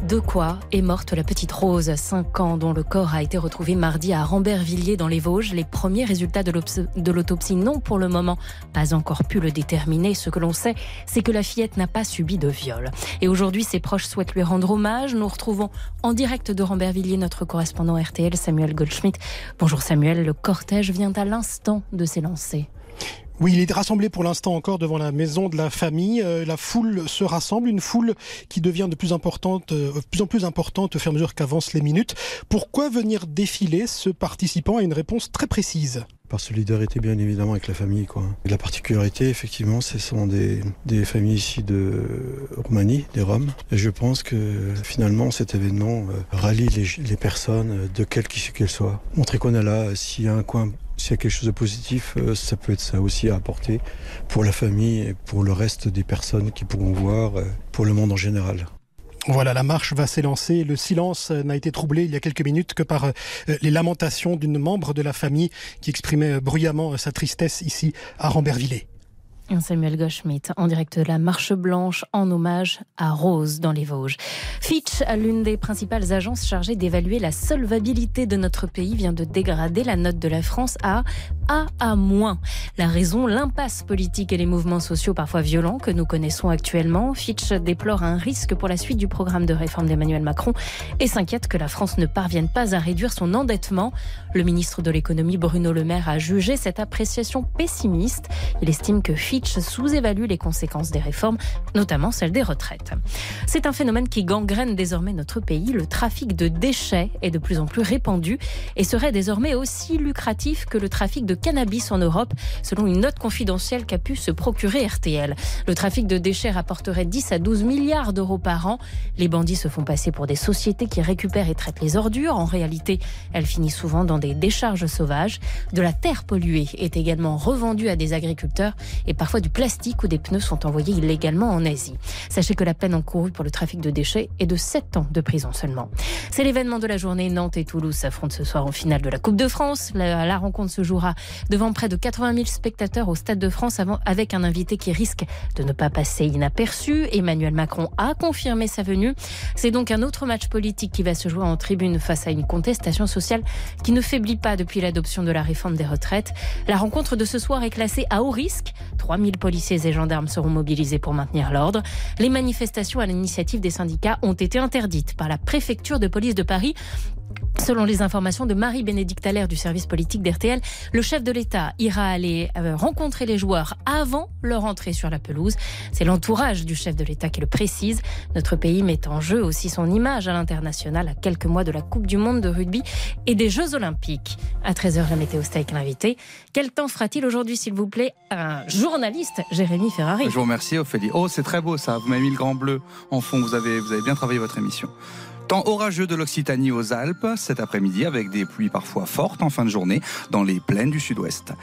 De quoi est morte la petite Rose, 5 ans, dont le corps a été retrouvé mardi à Rambervillers dans les Vosges. Les premiers résultats de l'autopsie n'ont pour le moment pas encore pu le déterminer. Ce que l'on sait, c'est que la fillette n'a pas subi de viol. Et aujourd'hui, ses proches souhaitent lui rendre hommage. Nous retrouvons en direct de Rambervillers notre correspondant RTL, Samuel Goldschmidt. Bonjour Samuel, le cortège vient à l'instant de s'élancer. Oui, il est rassemblé pour l'instant encore devant la maison de la famille. Euh, la foule se rassemble, une foule qui devient de plus, importante, euh, de plus en plus importante au fur et à mesure qu'avancent les minutes. Pourquoi venir défiler Ce participant a une réponse très précise? Par solidarité, bien évidemment, avec la famille. Quoi. La particularité, effectivement, ce sont des, familles ici de Roumanie, des Roms. Je pense que finalement, cet événement euh, rallie les, personnes, de quelle qu'elles soient. Montrer qu'on est là, s'il y a un coin, s'il y a quelque chose de positif, euh, ça peut être ça aussi à apporter pour la famille et pour le reste des personnes qui pourront voir, euh, pour le monde en général. Voilà, la marche va s'élancer. Le silence euh, n'a été troublé il y a quelques minutes que par les lamentations d'une membre de la famille qui exprimait bruyamment sa tristesse ici à Rambervillers. Samuel Goldschmidt en direct de la Marche Blanche en hommage à Rose dans les Vosges. Fitch, l'une des principales agences chargées d'évaluer la solvabilité de notre pays, vient de dégrader la note de la France à A à moins. La raison, l'impasse politique et les mouvements sociaux parfois violents que nous connaissons actuellement. Fitch déplore un risque pour la suite du programme de réforme d'Emmanuel Macron et s'inquiète que la France ne parvienne pas à réduire son endettement. Le ministre de l'économie Bruno Le Maire a jugé cette appréciation pessimiste. Il estime que sous-évalue les conséquences des réformes, notamment celles des retraites. C'est un phénomène qui gangrène désormais notre pays. Le trafic de déchets est de plus en plus répandu et serait désormais aussi lucratif que le trafic de cannabis en Europe, selon une note confidentielle qu'a pu se procurer RTL. Le trafic de déchets rapporterait 10 à 12 milliards d'euros par an. Les bandits se font passer pour des sociétés qui récupèrent et traitent les ordures. En réalité, elles finissent souvent dans des décharges sauvages. De la terre polluée est également revendue à des agriculteurs et parfois du plastique ou des pneus sont envoyés illégalement en Asie. Sachez que la peine encourue pour le trafic de déchets est de 7 ans de prison seulement. C'est l'événement de la journée. Nantes et Toulouse s'affrontent ce soir en finale de la Coupe de France. La, rencontre se jouera devant près de 80 000 spectateurs au Stade de France avec un invité qui risque de ne pas passer inaperçu. Emmanuel Macron a confirmé sa venue. C'est donc un autre match politique qui va se jouer en tribune face à une contestation sociale qui ne faiblit pas depuis l'adoption de la réforme des retraites. La rencontre de ce soir est classée à haut risque. 3000 policiers et gendarmes seront mobilisés pour maintenir l'ordre. Les manifestations à l'initiative des syndicats ont été interdites par la préfecture de police de Paris. Selon les informations de Marie-Bénédicte Allaire du service politique d'RTL, le chef de l'État ira aller euh, rencontrer les joueurs avant leur entrée sur la pelouse. C'est l'entourage du chef de l'État qui le précise. Notre pays met en jeu aussi son image à l'international à quelques mois de la Coupe du Monde de rugby et des Jeux Olympiques. À 13h, la météo avec l'invité. Quel temps fera-t-il aujourd'hui, s'il vous plaît, un journaliste, Jérémy Ferrari Je vous remercie, Ophélie. Oh, c'est très beau ça. Vous m'avez mis le grand bleu en fond. Vous avez, vous avez bien travaillé votre émission. Temps orageux de l'Occitanie aux Alpes cet après-midi avec des pluies parfois fortes en fin de journée dans les plaines du sud-ouest.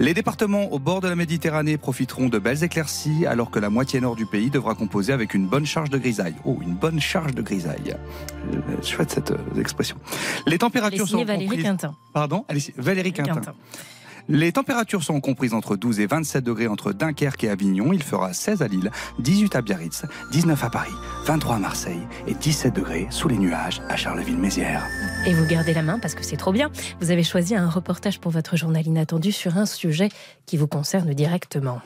Les départements au bord de la Méditerranée profiteront de belles éclaircies alors que la moitié nord du pays devra composer avec une bonne charge de grisaille. Oh, une bonne charge de grisaille. Euh, Chouette cette euh, expression. Les températures sont Valérie comprises- Quintin. Pardon? Valérie Quintin. Les températures sont comprises entre 12 et 27 degrés entre Dunkerque et Avignon. Il fera 16 à Lille, 18 à Biarritz, 19 à Paris, 23 à Marseille et 17 degrés sous les nuages à Charleville-Mézières. Et vous gardez la main parce que c'est trop bien. Vous avez choisi un reportage pour votre journal inattendu sur un sujet qui vous concerne directement.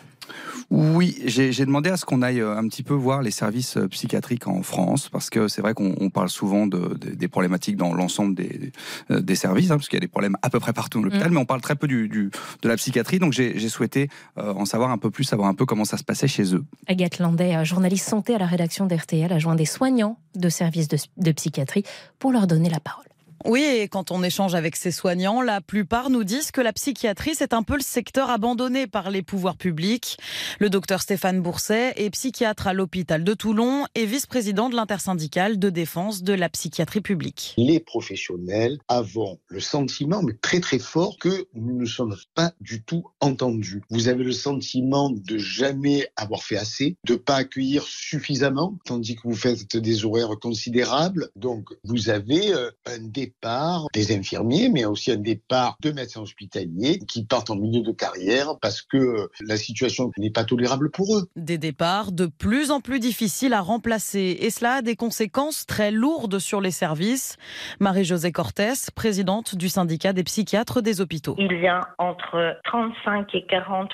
Oui, j'ai demandé à ce qu'on aille euh, un petit peu voir les services euh, psychiatriques en France, parce que c'est vrai qu'on on parle souvent de, de- des problématiques dans l'ensemble des, euh, des services, hein, parce qu'il y a des problèmes à peu près partout dans l'hôpital, Mm. mais on parle très peu du, du- de la psychiatrie, donc j'ai souhaité euh, en savoir un peu plus, savoir un peu comment ça se passait chez eux. Agathe Landais, journaliste santé à la rédaction d'RTL, a joint des soignants de services de, de psychiatrie pour leur donner la parole. Oui, et quand on échange avec ces soignants, la plupart nous disent que la psychiatrie, c'est un peu le secteur abandonné par les pouvoirs publics. Le docteur Stéphane Bourset est psychiatre à l'hôpital de Toulon et vice-président de l'intersyndicale de défense de la psychiatrie publique. Les professionnels avons le sentiment, mais très très fort, que nous ne sommes pas du tout entendus. Vous avez le sentiment de jamais avoir fait assez, de pas accueillir suffisamment, tandis que vous faites des horaires considérables. Donc vous avez euh, un départ départ des infirmiers, mais aussi un départ de médecins hospitaliers qui partent en milieu de carrière parce que la situation n'est pas tolérable pour eux. Des départs de plus en plus difficiles à remplacer. Et cela a des conséquences très lourdes sur les services. Marie-Josée Cortés, présidente du syndicat des psychiatres des hôpitaux. Il y a entre 35 et 40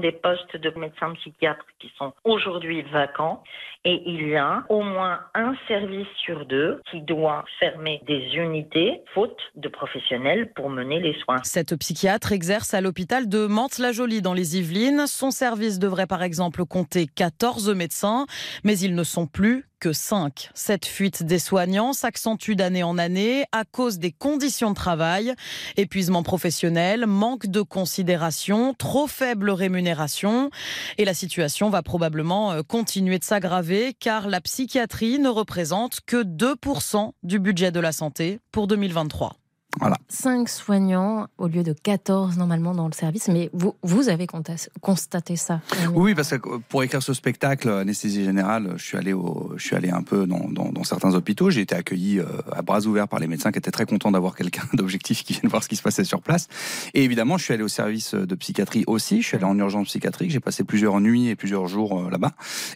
des postes de médecins psychiatres qui sont aujourd'hui vacants et il y a au moins un service sur deux qui doit fermer des unités faute de professionnels pour mener les soins. Cette psychiatre exerce à l'hôpital de Mantes-la-Jolie dans les Yvelines. Son service devrait par exemple compter 14 médecins, mais ils ne sont plus que 5. Cette fuite des soignants s'accentue d'année en année à cause des conditions de travail, épuisement professionnel, manque de considération, trop faible rémunération. Et la situation va probablement euh, continuer de s'aggraver car la psychiatrie ne représente que 2% du budget de la santé pour 2023. Voilà. 5 soignants au lieu de 14 normalement dans le service. Mais vous, vous avez constaté ça Oui, parce que pour écrire ce spectacle, Anesthésie Générale, je suis allé, je suis allé un peu dans, certains hôpitaux. J'ai été accueilli euh, à bras ouverts par les médecins qui étaient très contents d'avoir quelqu'un d'objectif qui vienne voir ce qui se passait sur place. Et évidemment, je suis allé au service de psychiatrie aussi. Je suis allé en urgence psychiatrique. J'ai passé plusieurs nuits et plusieurs jours euh, là-bas.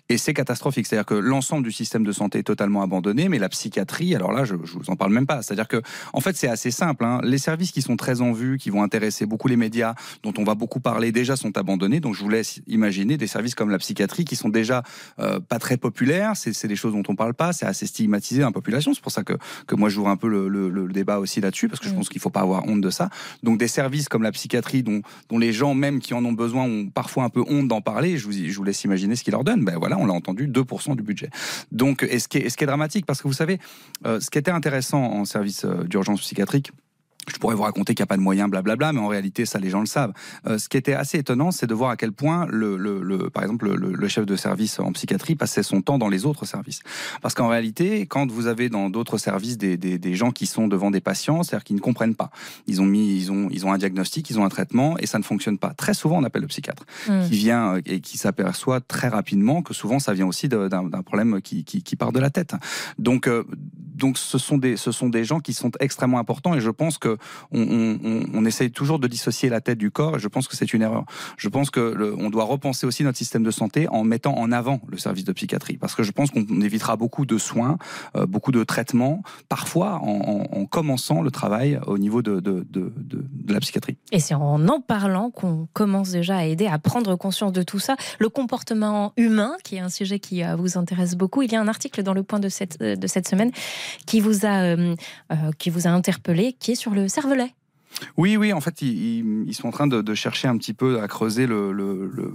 Et c'est catastrophique. C'est-à-dire que l'ensemble du système de santé est totalement abandonné, mais la psychiatrie, alors là, je, je vous en parle même pas. C'est-à-dire que, en fait, c'est assez simple. Hein. Les services qui sont très en vue, qui vont intéresser beaucoup les médias, dont on va beaucoup parler, déjà sont abandonnés. Donc, je vous laisse imaginer des services comme la psychiatrie qui sont déjà euh, pas très populaires. C'est des choses dont on parle pas. C'est assez stigmatisé dans la population. C'est pour ça que, que moi, j'ouvre un peu le, le, le débat aussi là-dessus, parce que je pense qu'il faut pas avoir honte de ça. Donc, des services comme la psychiatrie, dont, dont les gens même qui en ont besoin ont parfois un peu honte d'en parler. Je vous, je vous laisse imaginer ce qu'ils leur donnent. Ben voilà, on l'a entendu, 2% du budget. Donc, et ce qui est, ce qui est dramatique, parce que vous savez, euh, ce qui était intéressant en service euh, d'urgence psychiatrique, je pourrais vous raconter qu'il n'y a pas de moyens, blablabla, mais en réalité, ça, les gens le savent. Euh, ce qui était assez étonnant, c'est de voir à quel point, le, le, le par exemple, le, le, chef de service en psychiatrie passait son temps dans les autres services. Parce qu'en réalité, quand vous avez dans d'autres services des, des, des, gens qui sont devant des patients, c'est-à-dire qu'ils ne comprennent pas. Ils ont mis, ils ont, ils ont un diagnostic, ils ont un traitement, et ça ne fonctionne pas. Très souvent, on appelle le psychiatre, Mm. qui vient euh, et qui s'aperçoit très rapidement que souvent, ça vient aussi d'un problème qui, qui, qui part de la tête. Donc, euh, donc, ce sont des, ce sont des gens qui sont extrêmement importants, et je pense que on, essaye toujours de dissocier la tête du corps et je pense que c'est une erreur. Je pense que on doit repenser aussi notre système de santé en mettant en avant le service de psychiatrie parce que je pense qu'on évitera beaucoup de soins, euh, beaucoup de traitements, parfois en, en- en commençant le travail au niveau de, la psychiatrie. Et c'est en en parlant qu'on commence déjà à aider à prendre conscience de tout ça. Le comportement humain, qui est un sujet qui euh, vous intéresse beaucoup, il y a un article dans le point de cette, euh, semaine qui vous a, qui vous a interpellé, qui est sur le cervelet. Oui, oui, en fait, ils, sont en train de, de chercher un petit peu à creuser le, le, le,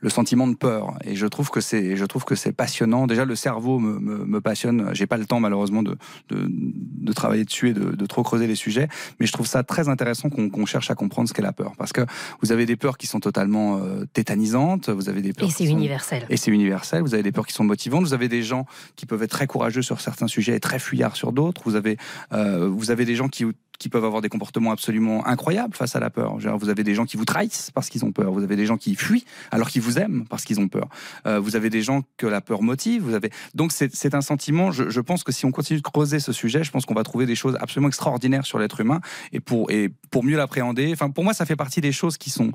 le sentiment de peur. Et je trouve que c'est, je trouve que c'est passionnant. Déjà, le cerveau me, me, me passionne. J'ai pas le temps, malheureusement, de, de, de travailler dessus et de, de trop creuser les sujets. Mais je trouve ça très intéressant qu'on cherche à comprendre ce qu'est la peur. Parce que vous avez des peurs qui sont totalement euh, tétanisantes. Vous avez des peurs Et c'est sont- universel. et c'est universel. Vous avez des peurs qui sont motivantes. Vous avez des gens qui peuvent être très courageux sur certains sujets et très fuyards sur d'autres. Vous avez, euh, vous avez des gens qui, qui peuvent avoir des comportements absolument incroyables face à la peur. Vous avez des gens qui vous trahissent parce qu'ils ont peur. Vous avez des gens qui fuient alors qu'ils vous aiment parce qu'ils ont peur. Euh, vous avez des gens que la peur motive. Donc c'est un sentiment. Je, pense que si on continue de creuser ce sujet, je pense qu'on va trouver des choses absolument extraordinaires sur l'être humain et pour mieux l'appréhender. Pour moi, ça fait partie des choses qui sont.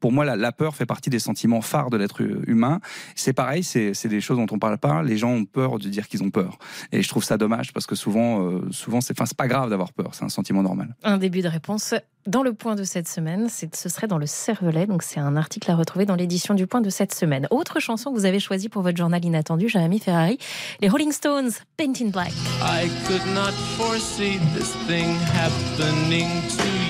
Pour moi la, peur fait partie des sentiments phares de l'être humain. C'est pareil. C'est des choses dont on parle pas. Les gens ont peur de dire qu'ils ont peur et je trouve ça dommage parce que souvent euh, souvent c'est pas grave d'avoir peur. C'est un sentiment normal. Un début de réponse dans le point de cette semaine, c'est- ce serait dans le cervelet. Donc c'est un article à retrouver dans l'édition du point de cette semaine. Autre chanson que vous avez choisie pour votre journal inattendu, Jérémy Ferrari, les Rolling Stones, Paint in Black. I could not foresee this thing happening to you.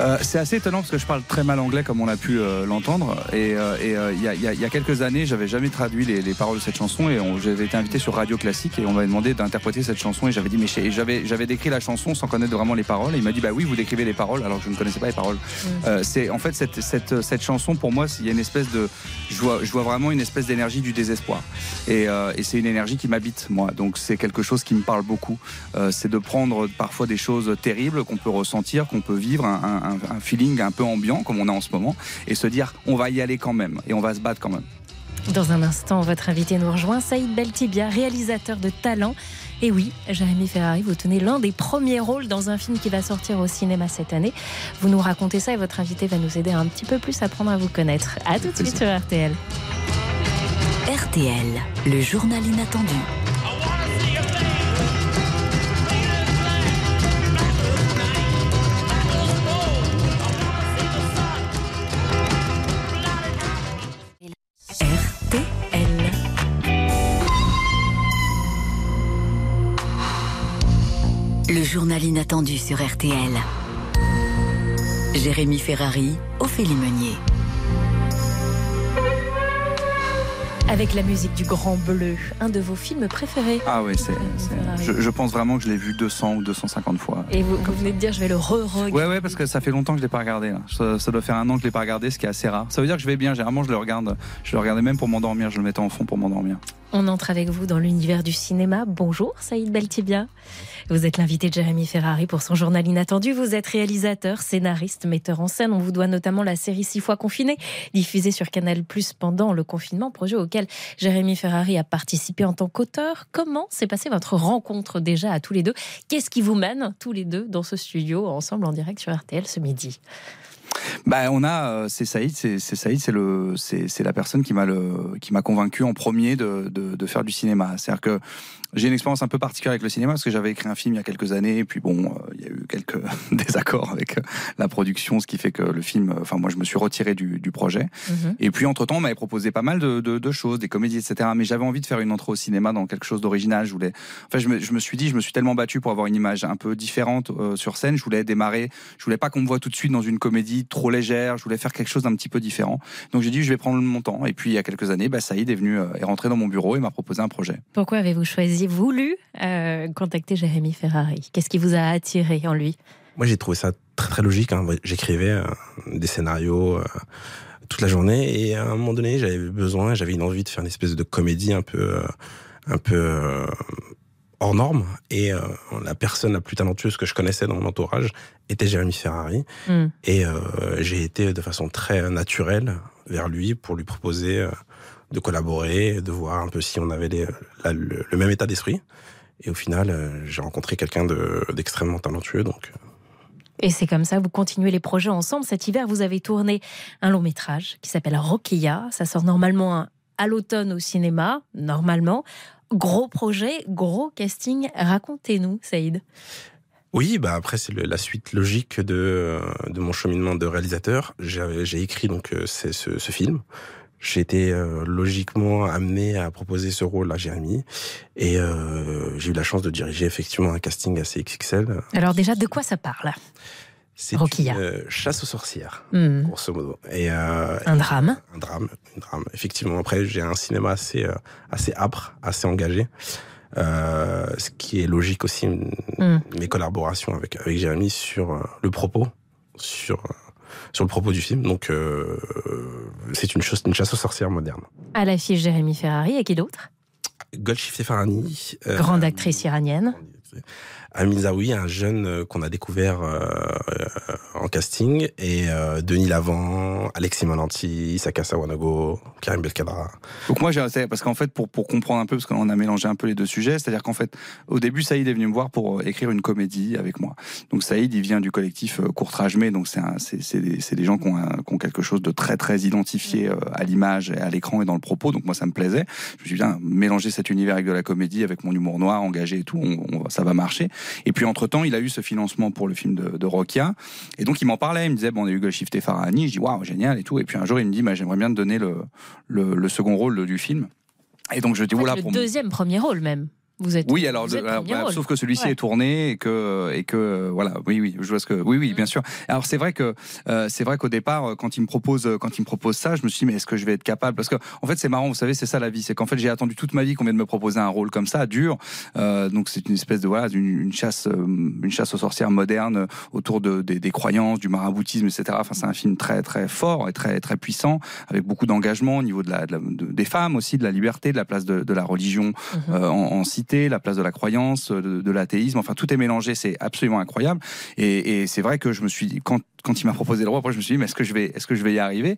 Euh, c'est assez étonnant parce que je parle très mal anglais comme on a pu euh, l'entendre. Et euh, euh, il y, a, il y a- il y a quelques années j'avais jamais traduit les, les paroles de cette chanson et j'avais été invité sur Radio Classique et on m'avait demandé d'interpréter cette chanson et j'avais dit mais j'avais décrit la chanson sans connaître vraiment les paroles et il m'a dit bah oui vous décrivez les paroles alors que je ne connaissais pas les paroles. Euh, c'est en fait cette, cette, cette chanson pour moi il y a une espèce de je vois, je vois vraiment une espèce d'énergie du désespoir. Et, euh, et c'est une énergie qui m'habite moi. Donc c'est quelque chose qui me parle beaucoup. Euh, c'est de prendre parfois des choses terribles qu'on peut ressentir qu'on peut vivre un, un- un- un feeling un peu ambiant comme on a en ce moment et se dire on va y aller quand même et on va se battre quand même Dans un instant, votre invité nous rejoint, Saïd Beltibia, réalisateur de talent. Et oui, Jérémy Ferrari, vous tenez l'un des premiers rôles dans un film qui va sortir au cinéma cette année. Vous nous racontez ça et votre invité va nous aider un petit peu plus à apprendre à vous connaître. À tout de suite sur RTL. RTL, le journal inattendu. Le journal inattendu sur RTL. Jérémy Ferrari, Ophélie Meunier. Avec la musique du Grand Bleu, un de vos films préférés. Ah oui, c'est, c'est- je, je pense vraiment que je l'ai vu 200 ou 250 fois. Et vous, vous venez de dire, je vais le re-regarder. Ouais, ouais, parce que ça fait longtemps que je l'ai pas regardé. Là. Ça, ça doit faire un an que je l'ai pas regardé, ce qui est assez rare. Ça veut dire que je vais bien. Généralement, je le regarde. Je le regardais même pour m'endormir. Je le mettais en fond pour m'endormir. On entre avec vous dans l'univers du cinéma. Bonjour Saïd Beltibia. Vous êtes l'invité de Jérémy Ferrari pour son journal inattendu. Vous êtes réalisateur, scénariste, metteur en scène. On vous doit notamment la série Six fois confiné, diffusée sur Canal Plus pendant le confinement, projet auquel Jérémy Ferrari a participé en tant qu'auteur. Comment s'est passée votre rencontre déjà à tous les deux? Qu'est-ce qui vous mène tous les deux dans ce studio ensemble en direct sur RTL ce midi? Bah, on a, euh, c'est Saïd, c'est Saïd, c'est le, c'est la personne qui m'a le, qui m'a convaincu en premier de, de, de faire du cinéma. C'est-à-dire que j'ai une expérience un peu particulière avec le cinéma parce que j'avais écrit un film il y a quelques années, et puis bon, euh, il y a eu quelques désaccords avec euh, la production, ce qui fait que le film, euh, enfin moi, je me suis retiré du, du projet. Et puis entre temps, on m'avait proposé pas mal de, de, de choses, des comédies, etc. Mais j'avais envie de faire une entrée au cinéma dans quelque chose d'original. Je voulais, enfin, je me, je me suis dit, je me suis tellement battu pour avoir une image un peu différente sur scène. Je voulais démarrer. Je voulais pas qu'on me voit tout de suite dans une comédie trop légère. Je voulais faire quelque chose d'un petit peu différent. Donc j'ai dit, je vais prendre mon temps. Et puis il y a quelques années, bah, Saïd est venu, est rentré dans mon bureau et m'a proposé un projet. Pourquoi avez-vous choisi, voulu euh, contacter Jérémy Ferrari Qu'est-ce qui vous a attiré en lui? Moi, j'ai trouvé ça très très logique. hein. J'écrivais euh, des scénarios euh, toute la journée et à un moment donné, j'avais besoin, j'avais une envie de faire une espèce de comédie un peu, un peu hors norme. Et euh, la personne la plus talentueuse que je connaissais dans mon entourage était Jérémy Ferrari. Hmm. Et euh, j'ai été de façon très naturelle vers lui pour lui proposer de collaborer, de voir un peu si on avait les- la- le, le même état d'esprit. Et au final, euh, j'ai rencontré quelqu'un de- d'extrêmement talentueux. Donc, euh, Et c'est comme ça, vous continuez les projets ensemble. Cet hiver, vous avez tourné un long métrage qui s'appelle Roquilla. Ça sort normalement à l'automne au cinéma, normalement. Gros projet, gros casting. Racontez-nous, Saïd. Oui, bah après c'est la suite logique de, euh, de mon cheminement de réalisateur. J'ai écrit donc ce film. J'ai été euh, logiquement amené à proposer ce rôle à Jérémy et euh, j'ai eu la chance de diriger effectivement un casting assez XXL. Alors déjà, de quoi ça parle C'est une euh, chasse aux sorcières, Hmm. grosso modo. Et euh, Un drame. Un drame, un drame. Effectivement, après j'ai un cinéma assez euh, assez âpre, assez engagé. Ce qui est logique aussi, Hmm. mes collaborations avec, avec Jérémy sur le propos, sur, sur le propos du film. Donc, euh, c'est une, chose, une chasse aux sorcières moderne. À l'affiche Jérémy Ferrari et qui d'autre? Golshifteh Farhani. euh, Grande actrice iranienne. Amine Zaoui, un jeune euh, qu'on a découvert euh, euh, en casting, et Denis Lavant, Alexis Mananti, Saka Sawanago, Karim Belkadra. Donc moi, j'ai parce qu'en fait, pour, pour comprendre un peu, parce qu'on a mélangé un peu les deux sujets, c'est-à-dire qu'en fait, au début, Saïd est venu me voir pour écrire une comédie avec moi. Donc Saïd, il vient du collectif Courtrage Mais, donc c'est des, des gens qui ont, quelque chose de très très identifié à l'image, à l'écran et dans le propos. Donc moi, ça me plaisait. Je me suis dit, bien, mélanger cet univers avec de la comédie, avec mon humour noir, engagé et tout, ça va marcher. Et puis entre temps, il a eu ce financement pour le film de, de Rokia, et donc il m'en parlait. Il me disait, bon, on a eu Golshifteh Farahani. Je dis, waouh, génial et tout. Et puis un jour, il me dit, bah, j'aimerais bien te donner le, le, le second rôle du film. Et donc je dis, En fait, voilà, le pour deuxième premier rôle même. Vous êtes. oui, alors, vous le- êtes alors, premier voilà, rôle. sauf que celui-ci Ouais. est tourné et que et que voilà, oui, oui, je vois ce que, oui, oui, bien sûr. Alors c'est vrai que euh, c'est vrai qu'au départ, euh, quand il me propose euh, quand il me propose ça, je me suis dit mais est-ce que je vais être capable? Parce que en fait c'est marrant, vous savez, c'est ça la vie, c'est qu'en fait j'ai attendu toute ma vie qu'on vienne me proposer un rôle comme ça, dur. Euh, donc c'est une espèce de voilà, une chasse, euh, une chasse aux sorcières moderne euh, autour de, des, des croyances, du maraboutisme, etc. Enfin c'est un film très très fort et très très puissant, avec beaucoup d'engagement au niveau de la, de la- de- des femmes aussi, de la liberté, de la place de, la religion euh, en, en cité la place de la croyance, de, de l'athéisme. Enfin, tout est mélangé. C'est absolument incroyable. Et, c'est vrai que je me suis dit, quand, il m'a proposé le rôle, après, je me suis dit, mais est-ce que je vais, est-ce que je vais y arriver?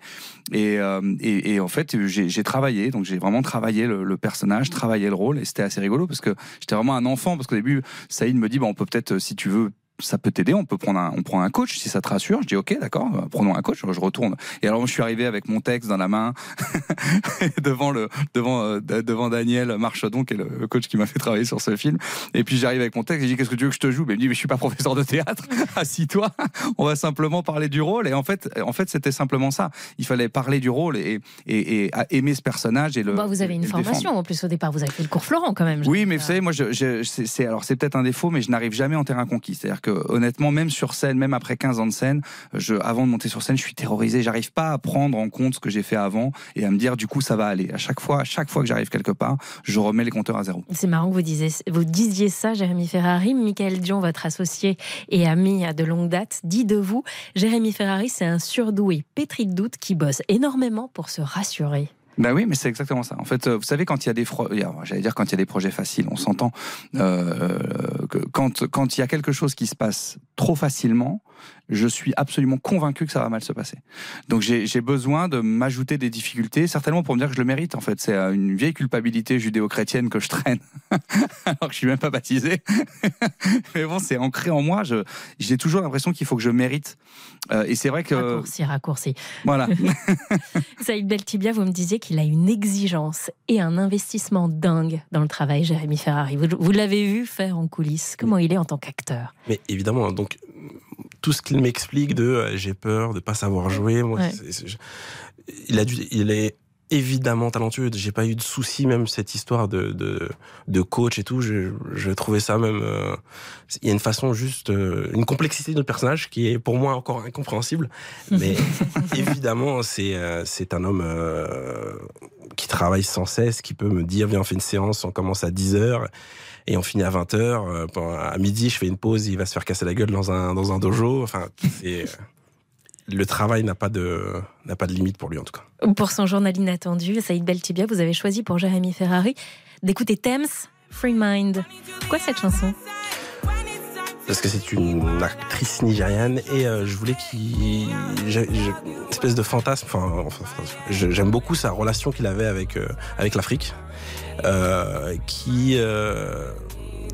Et, euh, et, en fait, j'ai travaillé. Donc, j'ai vraiment travaillé le, personnage, travaillé le rôle. Et c'était assez rigolo parce que j'étais vraiment un enfant. Parce qu'au début, Saïd me dit, bon, on peut peut-être, si tu veux, ça peut t'aider, on peut prendre un, on prend un coach si ça te rassure. Je dis ok, d'accord, euh, prenons un coach. Je retourne. Et alors je suis arrivé avec mon texte dans la main devant le devant euh, devant Daniel Marchadon qui est le coach qui m'a fait travailler sur ce film. Et puis j'arrive avec mon texte. Et je dis qu'est-ce que tu veux que je te joue? Mais il me dit mais je suis pas professeur de théâtre. Assis-toi. On va simplement parler du rôle. Et en fait en fait c'était simplement ça. Il fallait parler du rôle et et, aimer ce personnage et le. Bah, vous avez une formation en plus au départ. Vous avez fait le cours Florent quand même. Oui, mais vous savez, moi, je, je- c'est c'est- alors c'est peut-être un défaut, mais je n'arrive jamais en terrain conquis. C'est-à-dire que honnêtement, même sur scène, même après 15 ans de scène, avant de monter sur scène, je suis terrorisé. J'arrive pas à prendre en compte ce que j'ai fait avant et à me dire du coup ça va aller. À chaque fois, à chaque fois que j'arrive quelque part, je remets les compteurs à zéro. C'est marrant que vous, disiez, vous disiez ça, Jérémy Ferrari. Michael Dion, votre associé et ami de longue date, dit de vous Jérémy Ferrari, c'est un surdoué pétri de doute qui bosse énormément pour se rassurer. Bah oui, mais c'est exactement ça. En fait, euh, vous savez, quand il y a des, j'allais dire quand il y a des projets faciles, on s'entend. Euh, quand quand il y a quelque chose qui se passe trop facilement, je suis absolument convaincu que ça va mal se passer. Donc j'ai besoin de m'ajouter des difficultés, certainement pour me dire que je le mérite. En fait, c'est euh, une vieille culpabilité judéo-chrétienne que je traîne, alors que je suis même pas baptisé. mais bon, c'est ancré en moi. J'ai toujours l'impression qu'il faut que je mérite. Euh, et c'est vrai que Raccourci, raccourci. voilà. Saïd Beltibia, vous me disiez qu'il a une exigence et un investissement dingue dans le travail, Jérémy Ferrari. Vous, vous l'avez vu faire en coulisses. Comment il est en tant qu'acteur? Mais évidemment, donc tout ce qu'il m'explique de euh, j'ai peur de pas savoir jouer, moi, Ouais. c'est- c'est- je- il a dû, il est évidemment talentueux. J'ai pas eu de soucis même cette histoire de de, de coach et tout. Je, je trouvais ça même. euh, il y a une façon juste, euh, une complexité de notre personnage qui est pour moi encore incompréhensible. Mais évidemment, c'est euh, c'est un homme qui travaille sans cesse, qui peut me dire viens on fait une séance, on commence à 10 heures et on finit à 20 heures. Euh, pendant- À midi, je fais une pause, il va se faire casser la gueule dans un dans un dojo. Enfin, c'est le travail n'a pas de n'a pas de limite pour lui en tout cas. Pour son journal inattendu, Saïd Beltibia, vous avez choisi pour Jérémy Ferrari d'écouter Thames, Free Mind. Pourquoi cette chanson? Parce que c'est une actrice nigériane et euh, je voulais qu'il j'ai j'ai une espèce de fantasme. Enfin, enfin, j'aime beaucoup sa relation qu'il avait avec euh, avec l'Afrique, euh, qui euh,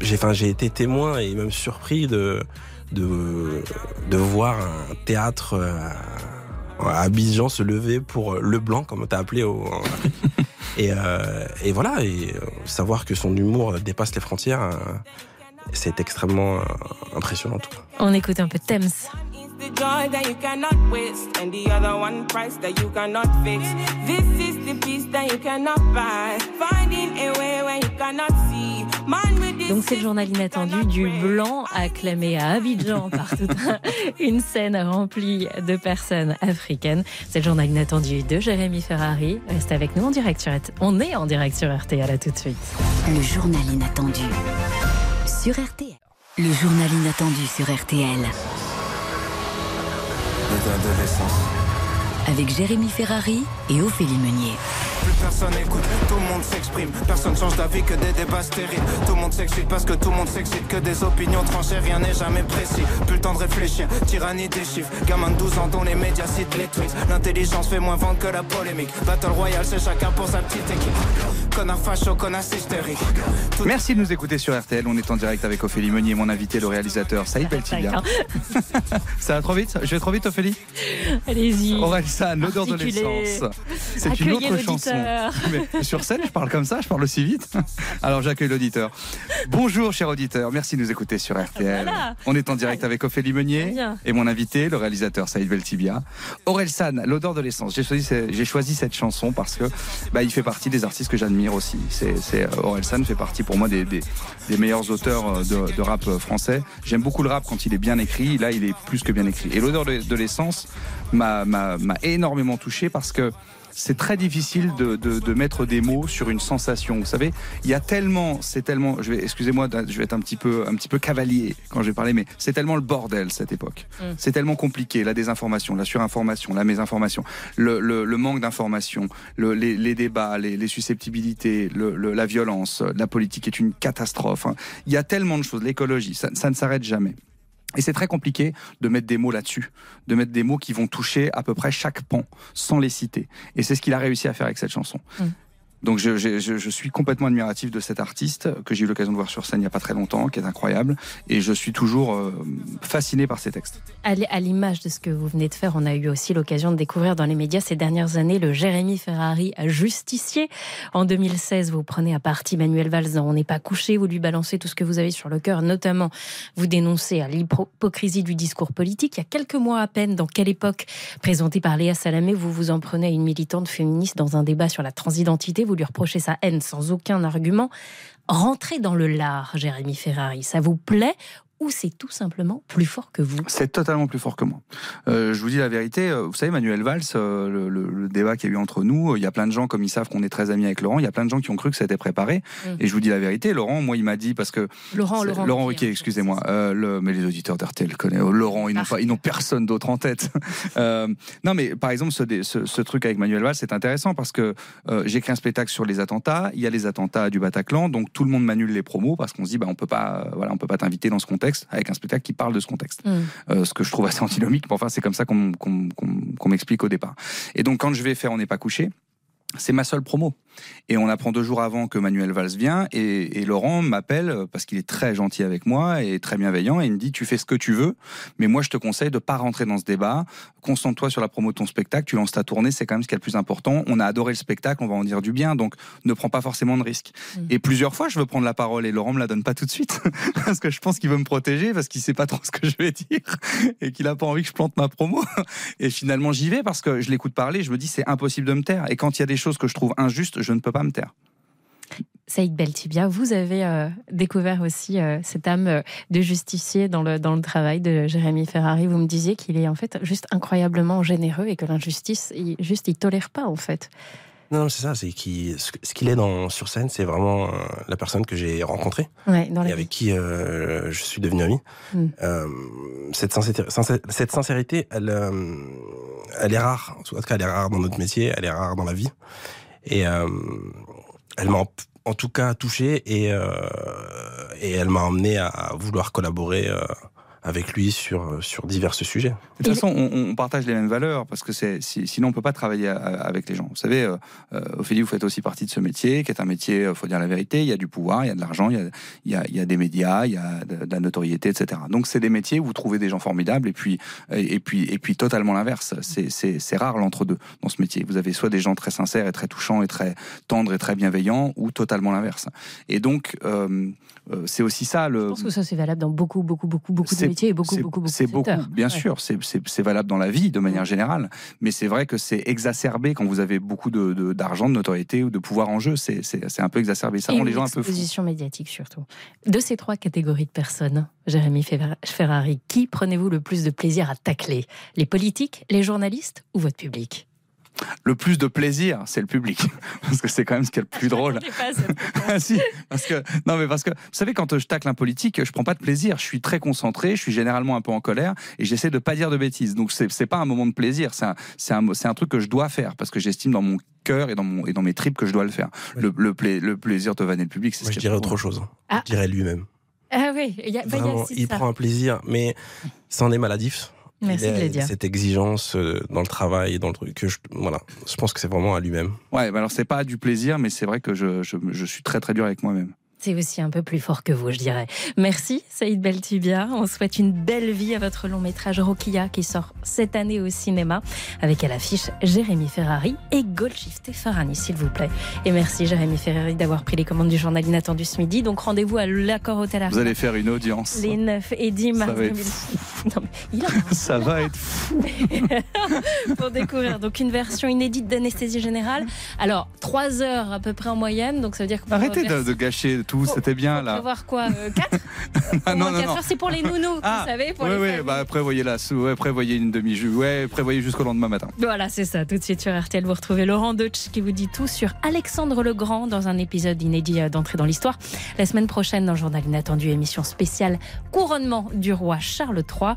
j'ai enfin j'ai été témoin et même surpris de de de voir un théâtre euh, à Abidjan se lever pour euh, le blanc comme t'as appelé au et euh, et voilà et euh, savoir que son humour dépasse les frontières. euh, c'est extrêmement euh, impressionnant. tout. On écoute un peu Thames. the joy that you cannot waste, and the other one price that you cannot fix. This is the peace that you cannot buy. Finding a way where you cannot see. Man with this Donc c'est le journal inattendu du blanc acclamé à Abidjan par toute un- une scène remplie de personnes africaines. C'est le journal inattendu de Jérémy Ferrari. Restez avec nous en direct sur RT. On est en direct sur RTL à tout de suite. Le journal inattendu sur RTL. Le journal inattendu sur RTL. Avec Jérémy Ferrari et Ophélie Meunier. Plus personne écoute, tout le monde s'exprime. Personne change d'avis que des débats stériles. Tout le monde s'excite parce que tout le monde s'excite. Que des opinions tranchées, rien n'est jamais précis. Plus le temps de réfléchir, tyrannie des chiffres. Gamin de 12 ans dont les médias citent les tweets. L'intelligence fait moins vendre que la polémique. Battle Royale, c'est chacun pour sa petite équipe. Connard facho, connasse hystérique. Merci de nous écouter sur RTL. On est en direct avec Ophélie Meunier, mon invité, le réalisateur Saïd Beltibia. Ça va trop vite? Je vais trop vite, Ophélie? Allez-y. Orelsan, l'odeur de l'essence. C'est une autre chanson. Mais sur scène, je parle comme ça, je parle aussi vite. Alors j'accueille l'auditeur. Bonjour, cher auditeur. Merci de nous écouter sur RTL. Voilà. On est en direct avec Ophélie Meunier Bien. et mon invité, le réalisateur Saïd Beltibia. Orelsan, l'odeur de l'essence. J'ai choisi, ce- j'ai choisi cette chanson parce que bah, il fait partie des artistes que j'admire aussi. C'est, c'est euh, Orelsan fait partie pour moi des, des, des meilleurs auteurs euh, de, de rap euh, français. J'aime beaucoup le rap quand il est bien écrit. Là, il est plus que bien écrit. Et l'odeur de, de l'essence m'a, m'a, m'a énormément touché parce que c'est très difficile de, de, de mettre des mots sur une sensation. Vous savez, il y a tellement, c'est tellement, je vais, excusez-moi, je vais être un petit peu, un petit peu cavalier quand je vais parler, mais c'est tellement le bordel cette époque. Mm. C'est tellement compliqué, la désinformation, la surinformation, la mésinformation, le, le, le manque d'information, le- les, les débats, les, les susceptibilités, la violence, la politique est une catastrophe. hein. Il y a tellement de choses, l'écologie, ça, ça ne s'arrête jamais. Et c'est très compliqué de mettre des mots là-dessus, de mettre des mots qui vont toucher à peu près chaque pan, sans les citer. Et c'est ce qu'il a réussi à faire avec cette chanson. Mm. Donc je, je- je- suis complètement admiratif de cet artiste que j'ai eu l'occasion de voir sur scène il n'y a pas très longtemps, qui est incroyable, et je suis toujours euh, fasciné par ses textes. À l'image de ce que vous venez de faire, on a eu aussi l'occasion de découvrir dans les médias ces dernières années le Jérémy Ferrari justicier. En 2016, vous prenez à partie Manuel Valls dans On n'est pas couché, vous lui balancez tout ce que vous avez sur le cœur, notamment vous dénoncez à l'hypocrisie du discours politique. Il y a quelques mois à peine, dans Quelle époque, présenté par Léa Salamé, vous vous en prenez à une militante féministe dans un débat sur la transidentité, vous lui reprochez sa haine sans aucun argument. Rentrez dans le lard, Jérémy Ferrari, ça vous plaît ou c'est tout simplement plus fort que vous C'est totalement plus fort que moi. Euh, je vous dis la vérité, euh, vous savez, Manuel Valls, euh, le, le- le débat qu'il y a eu entre nous, euh, il y a plein de gens, comme ils savent qu'on est très amis avec Laurent, il y a plein de gens qui ont cru que ça était préparé. Mm. Et je vous dis la vérité, Laurent, moi, il m'a dit, parce que... Laurent, Laurent, Laurent Ruquier, excusez-moi. Le- mais les auditeurs d'RTL connaissent. euh, Laurent, ils n'ont pas, ils n'ont personne d'autre en tête. Non, mais par exemple, ce, dé- ce, ce truc avec Manuel Valls, c'est intéressant parce que j'écris un spectacle sur les attentats. Il y a les attentats du Bataclan, donc tout le monde m'annule les promos parce qu'on se dit, bah, on peut pas, voilà, on peut pas t'inviter dans ce contexte avec un spectacle qui parle de ce contexte. Mm. Euh, ce que je trouve assez antinomique. Mais enfin, c'est comme ça qu'on m'explique au départ. Et donc, quand je vais faire On n'est pas couché, c'est ma seule promo. Et on apprend deux jours avant que Manuel Valls vient et, et Laurent m'appelle euh, parce qu'il est très gentil avec moi et très bienveillant et il me dit tu fais ce que tu veux, mais moi je te conseille de pas rentrer dans ce débat. Concentre-toi sur la promo de ton spectacle, tu lances ta tournée, c'est quand même ce qui est le plus important. On a adoré le spectacle, on va en dire du bien, donc ne prends pas forcément de risques. Et plusieurs fois je veux prendre la parole et Laurent me la donne pas tout de suite parce que je pense qu'il veut me protéger parce qu'il sait pas trop ce que je vais dire et qu'il a pas envie que je plante ma promo. Et finalement j'y vais parce que je l'écoute parler, je me dis c'est impossible de me taire. Et quand il y a des choses que je trouve injustes, je ne peux pas me taire. Saïd Beltibia, vous avez euh, découvert aussi euh, cette âme euh, de justicier dans le, dans le travail de Jérémy Ferrari. Vous me disiez qu'il est en fait juste incroyablement généreux et que l'injustice, il, juste, il tolère pas en fait. Non, non, c'est ça, c'est ce qu'il est dans, sur scène, c'est vraiment euh, la personne que j'ai rencontrée Ouais, dans la et avec qui euh, je suis devenu ami. Mm. Euh, cette, sincérité, sincé- cette sincérité, elle, euh, elle est rare. En tout cas, elle est rare dans notre métier, elle est rare dans la vie. Et euh, elle m'a en, tout cas touché et, euh, et elle m'a emmené à vouloir collaborer euh, avec lui sur, sur divers sujets. De toute façon, on, on partage les mêmes valeurs parce que c'est si- sinon on peut pas travailler à- avec les gens. Vous savez, euh, euh, Ophélie, vous faites aussi partie de ce métier, qui est un métier, euh, faut dire la vérité. Il y a du pouvoir, il y a de l'argent, il y a, il y, a, il y a des médias, il y a de, de la notoriété, etc. Donc c'est des métiers où vous trouvez des gens formidables et puis et, et puis et puis totalement l'inverse. C'est c'est c'est rare l'entre-deux dans ce métier. Vous avez soit des gens très sincères et très touchants et très tendres et très bienveillants, ou totalement l'inverse. Et donc euh, euh, c'est aussi ça le. Je pense que ça c'est valable dans beaucoup, beaucoup, beaucoup, beaucoup de C'est- et beaucoup, c'est- beaucoup, beaucoup C'est beaucoup, bien Ouais. sûr. C'est- valable dans la vie de manière générale. Mais c'est vrai que c'est exacerbé quand vous avez beaucoup d'argent, de, de notoriété ou de pouvoir en jeu. C'est un peu exacerbé. Ça Et rend les gens un peu fous. exposition médiatique surtout. De ces trois catégories de personnes, Jérémy Fer- Ferrari, qui prenez-vous le plus de plaisir à tacler? Les politiques, les journalistes ou votre public? Le plus de plaisir, c'est le public. Parce que c'est quand même ce qui est le plus drôle. Ah, si, parce que non mais parce que vous savez quand je tacle un politique, je prends pas de plaisir. Je suis très concentré, je suis généralement un peu en colère et j'essaie de pas dire de bêtises. Donc c'est c'est pas un moment de plaisir, c'est un c'est un c'est un truc que je dois faire parce que j'estime dans mon cœur et dans mon et dans mes tripes que je dois le faire. Le le, pla- le plaisir de vanner le public, c'est ce je qui est dirais drôle. autre chose. Ah. Je dirais lui-même. Ah oui, il y a, bah, il y a Vraiment, aussi il ça. prend un plaisir, mais c'en est maladif. Merci de le dire. Cette exigence euh, dans le travail et dans le truc. Que je, voilà, je pense que c'est vraiment à lui-même. Ouais, bah alors c'est pas du plaisir, mais c'est vrai que je, je, je suis très très dur avec moi-même. Aussi un peu plus fort que vous, je dirais. Merci, Saïd Beltubia. On souhaite une belle vie à votre long métrage Rokia qui sort cette année au cinéma avec à l'affiche Jérémy Ferrari et Golshifteh Farhani, s'il vous plaît. Et merci, Jérémy Ferrari, d'avoir pris les commandes du journal inattendu ce midi. Donc rendez-vous à l'Accord Hôtel Vous Arena allez faire une audience. les 9 et 10 mars Ça va être 2000. Il a Ça va être fou. pour découvrir donc une version inédite d'anesthésie générale. Alors, 3 heures à peu près en moyenne, donc ça veut dire que Arrêtez de, de gâcher tout, c'était bien là. voir quoi 4 Ah, non, non, non. c'est pour les nounous, Ah, vous savez, pour oui, les oui, familles. bah, prévoyez la ouais, prévoyez une demi-jus, ouais, prévoyez jusqu'au lendemain matin. Voilà, c'est ça. Tout de suite sur RTL, vous retrouvez Laurent Deutsch qui vous dit tout sur Alexandre le Grand dans un épisode inédit euh, d'entrée dans l'histoire. La semaine prochaine, dans le Journal Inattendu, émission spéciale Couronnement du roi Charles III.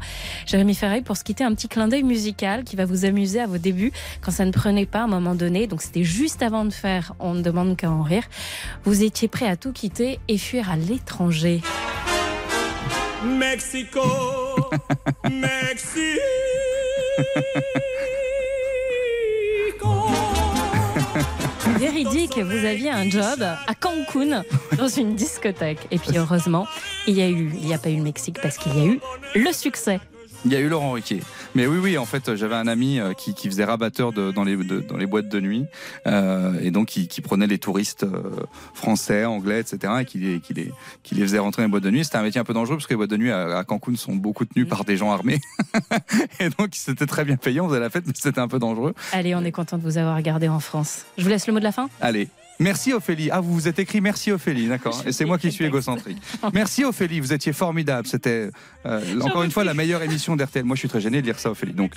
Jérémy Ferreil, pour se quitter, un petit clin d'œil musical qui va vous amuser à vos débuts quand ça ne prenait pas à un moment donné. Donc c'était juste avant de faire On ne demande qu'à en rire. Vous étiez prêt à tout quitter et fuir à l'étranger. Mexico, Mexico. Véridique, vous aviez un job à Cancun dans une discothèque. Et puis heureusement, il y a eu, il n'y a pas eu le Mexique parce qu'il y a eu le succès. Il y a eu Laurent Riquet. Mais oui, oui, en fait, j'avais un ami euh, qui, qui faisait rabatteur de, dans, les, de- dans les boîtes de nuit, euh, et donc qui, qui prenait les touristes euh, français, anglais, etc., et qui les, qui, les, qui les faisait rentrer dans les boîtes de nuit. C'était un métier un peu dangereux parce que les boîtes de nuit à, à Cancun sont beaucoup tenues par des gens armés, et donc c'était très bien payé. On faisait la fête, mais c'était un peu dangereux. Allez, on est content de vous avoir gardé en France. Je vous laisse le mot de la fin? Allez. Merci Ophélie. Ah, vous vous êtes écrit merci Ophélie, d'accord. Et c'est moi qui suis égocentrique. Merci Ophélie, vous étiez formidable. C'était euh, encore une fois la meilleure émission d'RTL. Moi, je suis très gêné de dire ça, Ophélie. Donc,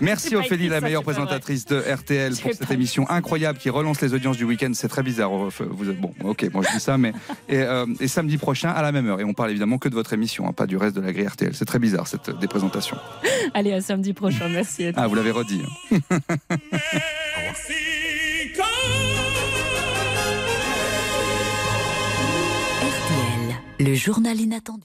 merci Ophélie, la meilleure présentatrice de RTL pour cette émission incroyable qui relance les audiences du week-end. C'est très bizarre. Vous, bon, ok, moi je dis ça, mais et, euh, et samedi prochain à la même heure. Et on parle évidemment que de votre émission, hein, pas du reste de la grille RTL. C'est très bizarre cette euh, déprésentation. Allez, à samedi prochain. Merci. à. Ah, vous l'avez redit. hein. Le journal inattendu.